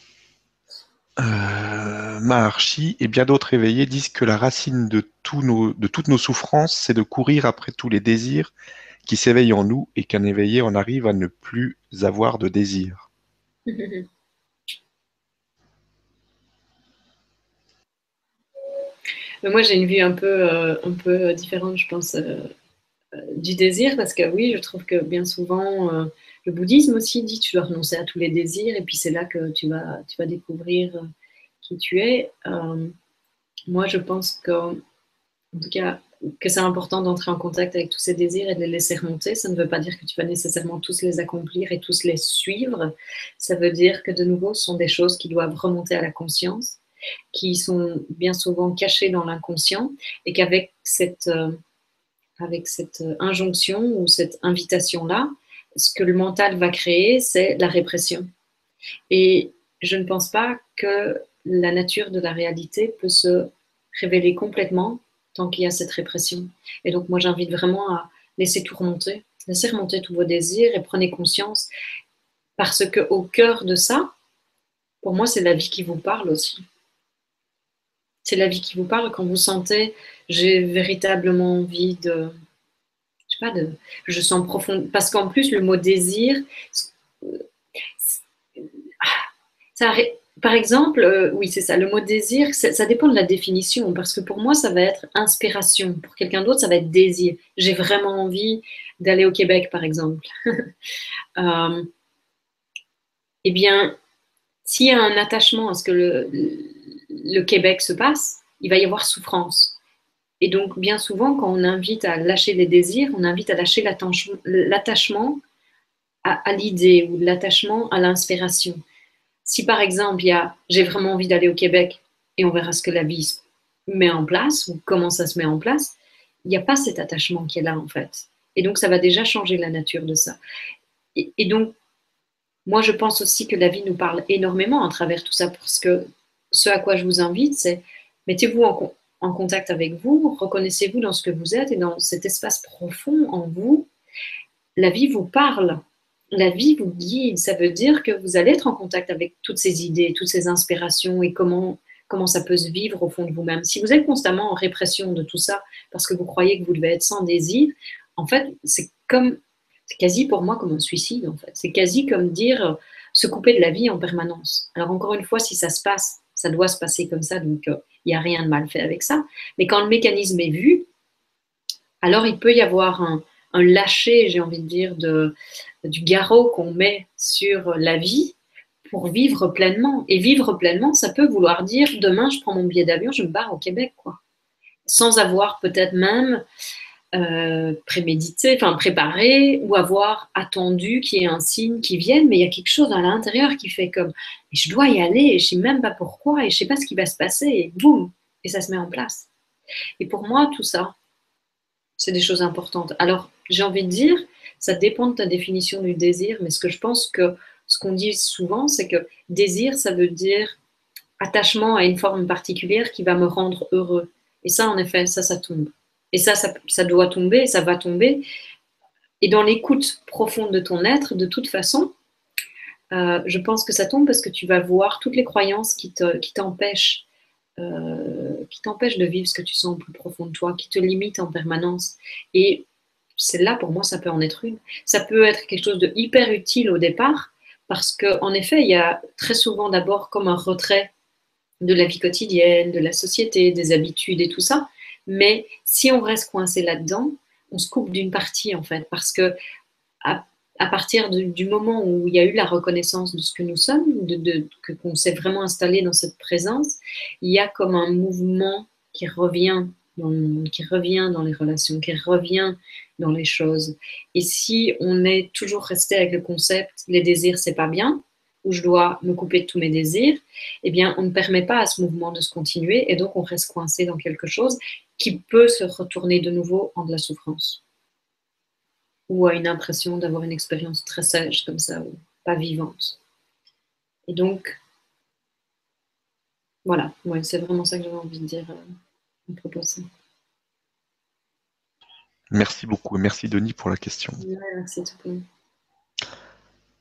euh, Maharshi et bien d'autres éveillés disent que la racine de, de toutes nos souffrances, c'est de courir après tous les désirs qui s'éveillent en nous et qu'un éveillé en arrive à ne plus avoir de désirs. Mais moi, j'ai une vue un peu, un peu différente, je pense, du désir, parce que oui, je trouve que bien souvent, le bouddhisme aussi dit tu dois renoncer à tous les désirs, et puis c'est là que tu vas, tu vas découvrir qui tu es. moi, je pense que, tout cas, que c'est important d'entrer en contact avec tous ces désirs et de les laisser remonter. Ça ne veut pas dire que tu vas nécessairement tous les accomplir et tous les suivre. Ça veut dire que de nouveau, ce sont des choses qui doivent remonter à la conscience, qui sont bien souvent cachées dans l'inconscient et qu'avec cette, euh, avec cette injonction ou cette invitation-là, ce que le mental va créer, c'est la répression. Et je ne pense pas que la nature de la réalité peut se révéler complètement tant qu'il y a cette répression. Et donc, moi, j'invite vraiment à laisser tout remonter, laisser remonter tous vos désirs et prenez conscience. Parce que au cœur de ça, pour moi, c'est la vie qui vous parle aussi. C'est la vie qui vous parle quand vous sentez, j'ai véritablement envie de, sais pas, de, je sens profond, parce qu'en plus, le mot désir, ça, par exemple, euh, oui, c'est ça, le mot désir, ça, dépend de la définition, parce que pour moi, ça va être inspiration. Pour quelqu'un d'autre, ça va être désir. J'ai vraiment envie d'aller au Québec, par exemple. euh, eh bien, s'il y a un attachement à ce que le, le Québec se passe, il va y avoir souffrance. Et donc, bien souvent, quand on invite à lâcher les désirs, on invite à lâcher l'attachement à, l'idée ou l'attachement à l'inspiration. Si par exemple, il y a j'ai vraiment envie d'aller au Québec et on verra ce que la vie met en place ou comment ça se met en place, il n'y a pas cet attachement qui est là en fait. Et donc, ça va déjà changer la nature de ça. Et, donc, moi, je pense aussi que la vie nous parle énormément à travers tout ça, parce que ce à quoi je vous invite, c'est mettez-vous en, en, contact avec vous, reconnaissez-vous dans ce que vous êtes et dans cet espace profond en vous. La vie vous parle la vie vous guide. Ça veut dire que vous allez être en contact avec toutes ces idées, toutes ces inspirations et comment, comment ça peut se vivre au fond de vous-même. Si vous êtes constamment en répression de tout ça parce que vous croyez que vous devez être sans désir, en fait, c'est comme, c'est quasi pour moi comme un suicide, en fait. C'est quasi comme dire se couper de la vie en permanence. Alors encore une fois, si ça se passe, ça doit se passer comme ça, donc euh, il n'y a rien de mal fait avec ça. Mais quand le mécanisme est vu, alors il peut y avoir un, lâcher, j'ai envie de dire, du garrot qu'on met sur la vie pour vivre pleinement. Et vivre pleinement, ça peut vouloir dire demain, je prends mon billet d'avion, je me barre au Québec, quoi. Sans avoir peut-être même euh, prémédité, enfin préparé, ou avoir attendu qu'il y ait un signe qui vienne, mais il y a quelque chose à l'intérieur qui fait comme je dois y aller, et je sais même pas pourquoi, et je sais pas ce qui va se passer, et boum, et ça se met en place. Et pour moi, tout ça, c'est des choses importantes. Alors, j'ai envie de dire, ça dépend de ta définition du désir, mais ce que je pense que ce qu'on dit souvent, c'est que désir, ça veut dire attachement à une forme particulière qui va me rendre heureux. Et ça, en effet, ça, ça tombe. Et ça, ça, doit tomber, ça va tomber. Et dans l'écoute profonde de ton être, de toute façon, euh, je pense que ça tombe parce que tu vas voir toutes les croyances qui t'empêchent euh, qui t'empêche de vivre ce que tu sens au plus profond de toi, qui te limite en permanence. Et c'est là pour moi, ça peut en être une. Ça peut être quelque chose de hyper utile au départ, parce qu'en effet, il y a très souvent d'abord comme un retrait de la vie quotidienne, de la société, des habitudes et tout ça. Mais si on reste coincé là-dedans, on se coupe d'une partie en fait, parce que à partir du moment où il y a eu la reconnaissance de ce que nous sommes, de, qu'on s'est vraiment installé dans cette présence, il y a comme un mouvement qui revient dans qui revient dans les relations, qui revient dans les choses. Et si on est toujours resté avec le concept les désirs c'est pas bien, ou je dois me couper de tous mes désirs, eh bien on ne permet pas à ce mouvement de se continuer et donc on reste coincé dans quelque chose qui peut se retourner de nouveau en de la souffrance ou à une impression d'avoir une expérience très sage comme ça, ou pas vivante. Et donc, voilà, ouais, c'est vraiment ça que j'avais envie de dire euh, à propos de ça. Merci beaucoup et merci Denis pour la question. merci tout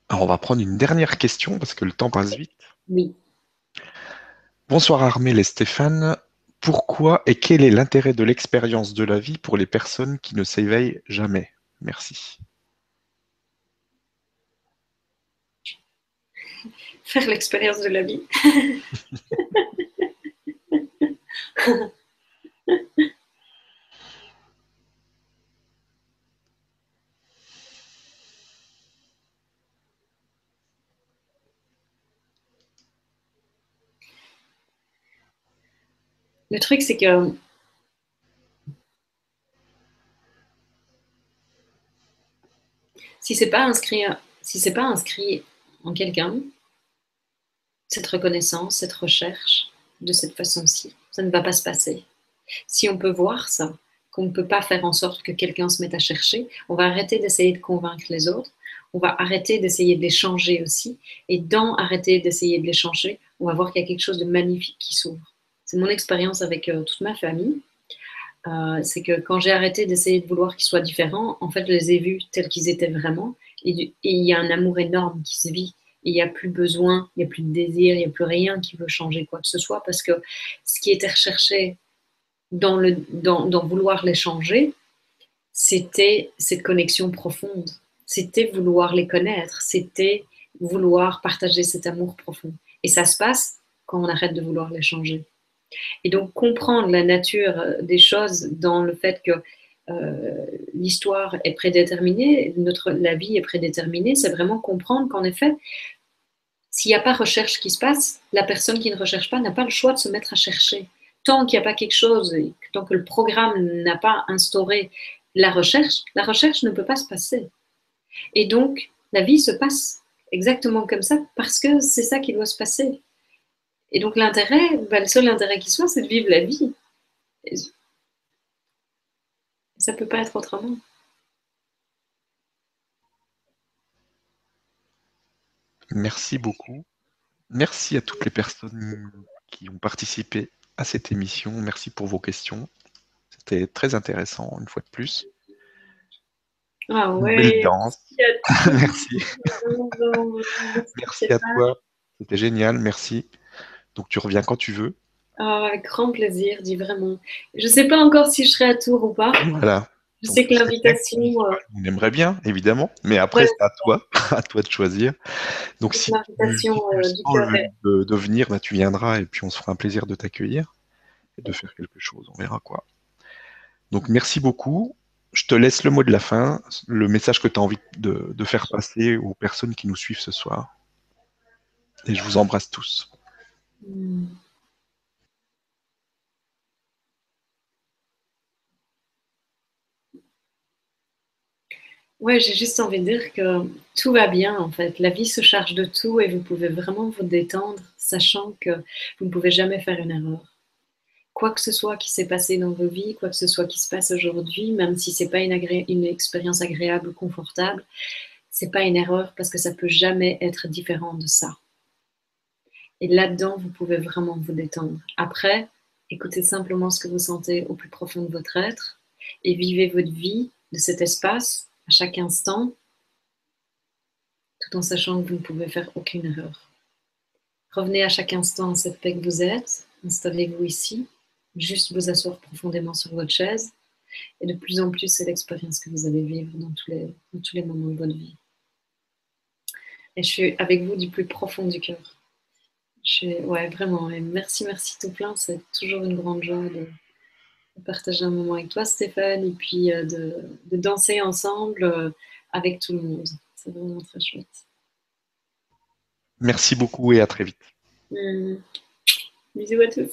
Alors on va prendre une dernière question parce que le temps passe vite. Oui. Bonsoir Armel et Stéphane. Pourquoi et quel est l'intérêt de l'expérience de la vie pour les personnes qui ne s'éveillent jamais? Merci. Faire l'expérience de la vie. Le truc, c'est que si c'est pas inscrit, pas inscrit en quelqu'un, cette reconnaissance, cette recherche de cette façon-ci, ça ne va pas se passer. Si on peut voir ça, qu'on ne peut pas faire en sorte que quelqu'un se mette à chercher, on va arrêter d'essayer de convaincre les autres, on va arrêter d'essayer de les changer aussi, et dans arrêter d'essayer de les changer, on va voir qu'il y a quelque chose de magnifique qui s'ouvre. C'est mon expérience avec euh, toute ma famille. Euh, c'est que quand j'ai arrêté d'essayer de vouloir qu'ils soient différents, en fait, je les ai vus tels qu'ils étaient vraiment. Et il y a un amour énorme qui se vit. il n'y a plus besoin, il n'y a plus de désir, il n'y a plus rien qui veut changer quoi que ce soit. Parce que ce qui était recherché dans, le, dans, dans vouloir les changer, c'était cette connexion profonde. C'était vouloir les connaître. C'était vouloir partager cet amour profond. Et ça se passe quand on arrête de vouloir les changer. Et donc comprendre la nature euh, des choses dans le fait que euh, l'histoire est prédéterminée, notre, la vie est prédéterminée, c'est vraiment comprendre qu'en effet, s'il n'y a pas recherche qui se passe, la personne qui ne recherche pas n'a pas le choix de se mettre à chercher. Tant qu'il n'y a pas quelque chose, tant que le programme n'a pas instauré la recherche, la recherche ne peut pas se passer. Et donc, la vie se passe exactement comme ça parce que c'est ça qui doit se passer. Et donc l'intérêt, bah, le seul intérêt qui soit, c'est de vivre la vie. ça ne peut pas être autrement. Merci beaucoup. Merci à toutes les personnes qui ont participé à cette émission. Merci pour vos questions. C'était très intéressant, une fois de plus. Ah ouais. danse. Merci. Merci à toi. C'était génial. Merci. Donc tu reviens quand tu veux. Ah, avec grand plaisir, dis vraiment. Je ne sais pas encore si je serai à Tours ou pas. Voilà. Je sais que l'invitation. Euh, on aimerait bien, évidemment, mais après, c'est à toi, à toi de choisir. Donc, si tu euh, de, de, venir, bah, tu viendras et puis on se fera un plaisir de t'accueillir et de faire quelque chose. On verra quoi. Donc, merci beaucoup. Je te laisse le mot de la fin, le message que tu as envie de, de faire passer aux personnes qui nous suivent ce soir. Et je vous embrasse tous. Hmm. Ouais, j'ai juste envie de dire que tout va bien en fait. La vie se charge de tout et vous pouvez vraiment vous détendre, sachant que vous ne pouvez jamais faire une erreur. Quoi que ce soit qui s'est passé dans vos vies, quoi que ce soit qui se passe aujourd'hui, même si c'est pas une, expérience agréable ou confortable, c'est pas une erreur parce que ça peut jamais être différent de ça. Et là-dedans, vous pouvez vraiment vous détendre. Après, écoutez simplement ce que vous sentez au plus profond de votre être et vivez votre vie de cet espace à chaque instant, tout en sachant que vous ne pouvez faire aucune erreur. Revenez à chaque instant à cette paix que vous êtes, installez-vous ici, juste vous asseoir profondément sur votre chaise, et de plus en plus, c'est l'expérience que vous allez vivre dans tous, les, dans tous les moments de votre vie. Et je suis avec vous du plus profond du cœur. Je, ouais, vraiment. merci, merci tout plein. C'est toujours une grande joie de, partager un moment avec toi, Stéphane, et puis euh, de, danser ensemble euh, avec tout le monde. C'est vraiment très chouette. Merci beaucoup et à très vite. Mmh. Bisous à tous.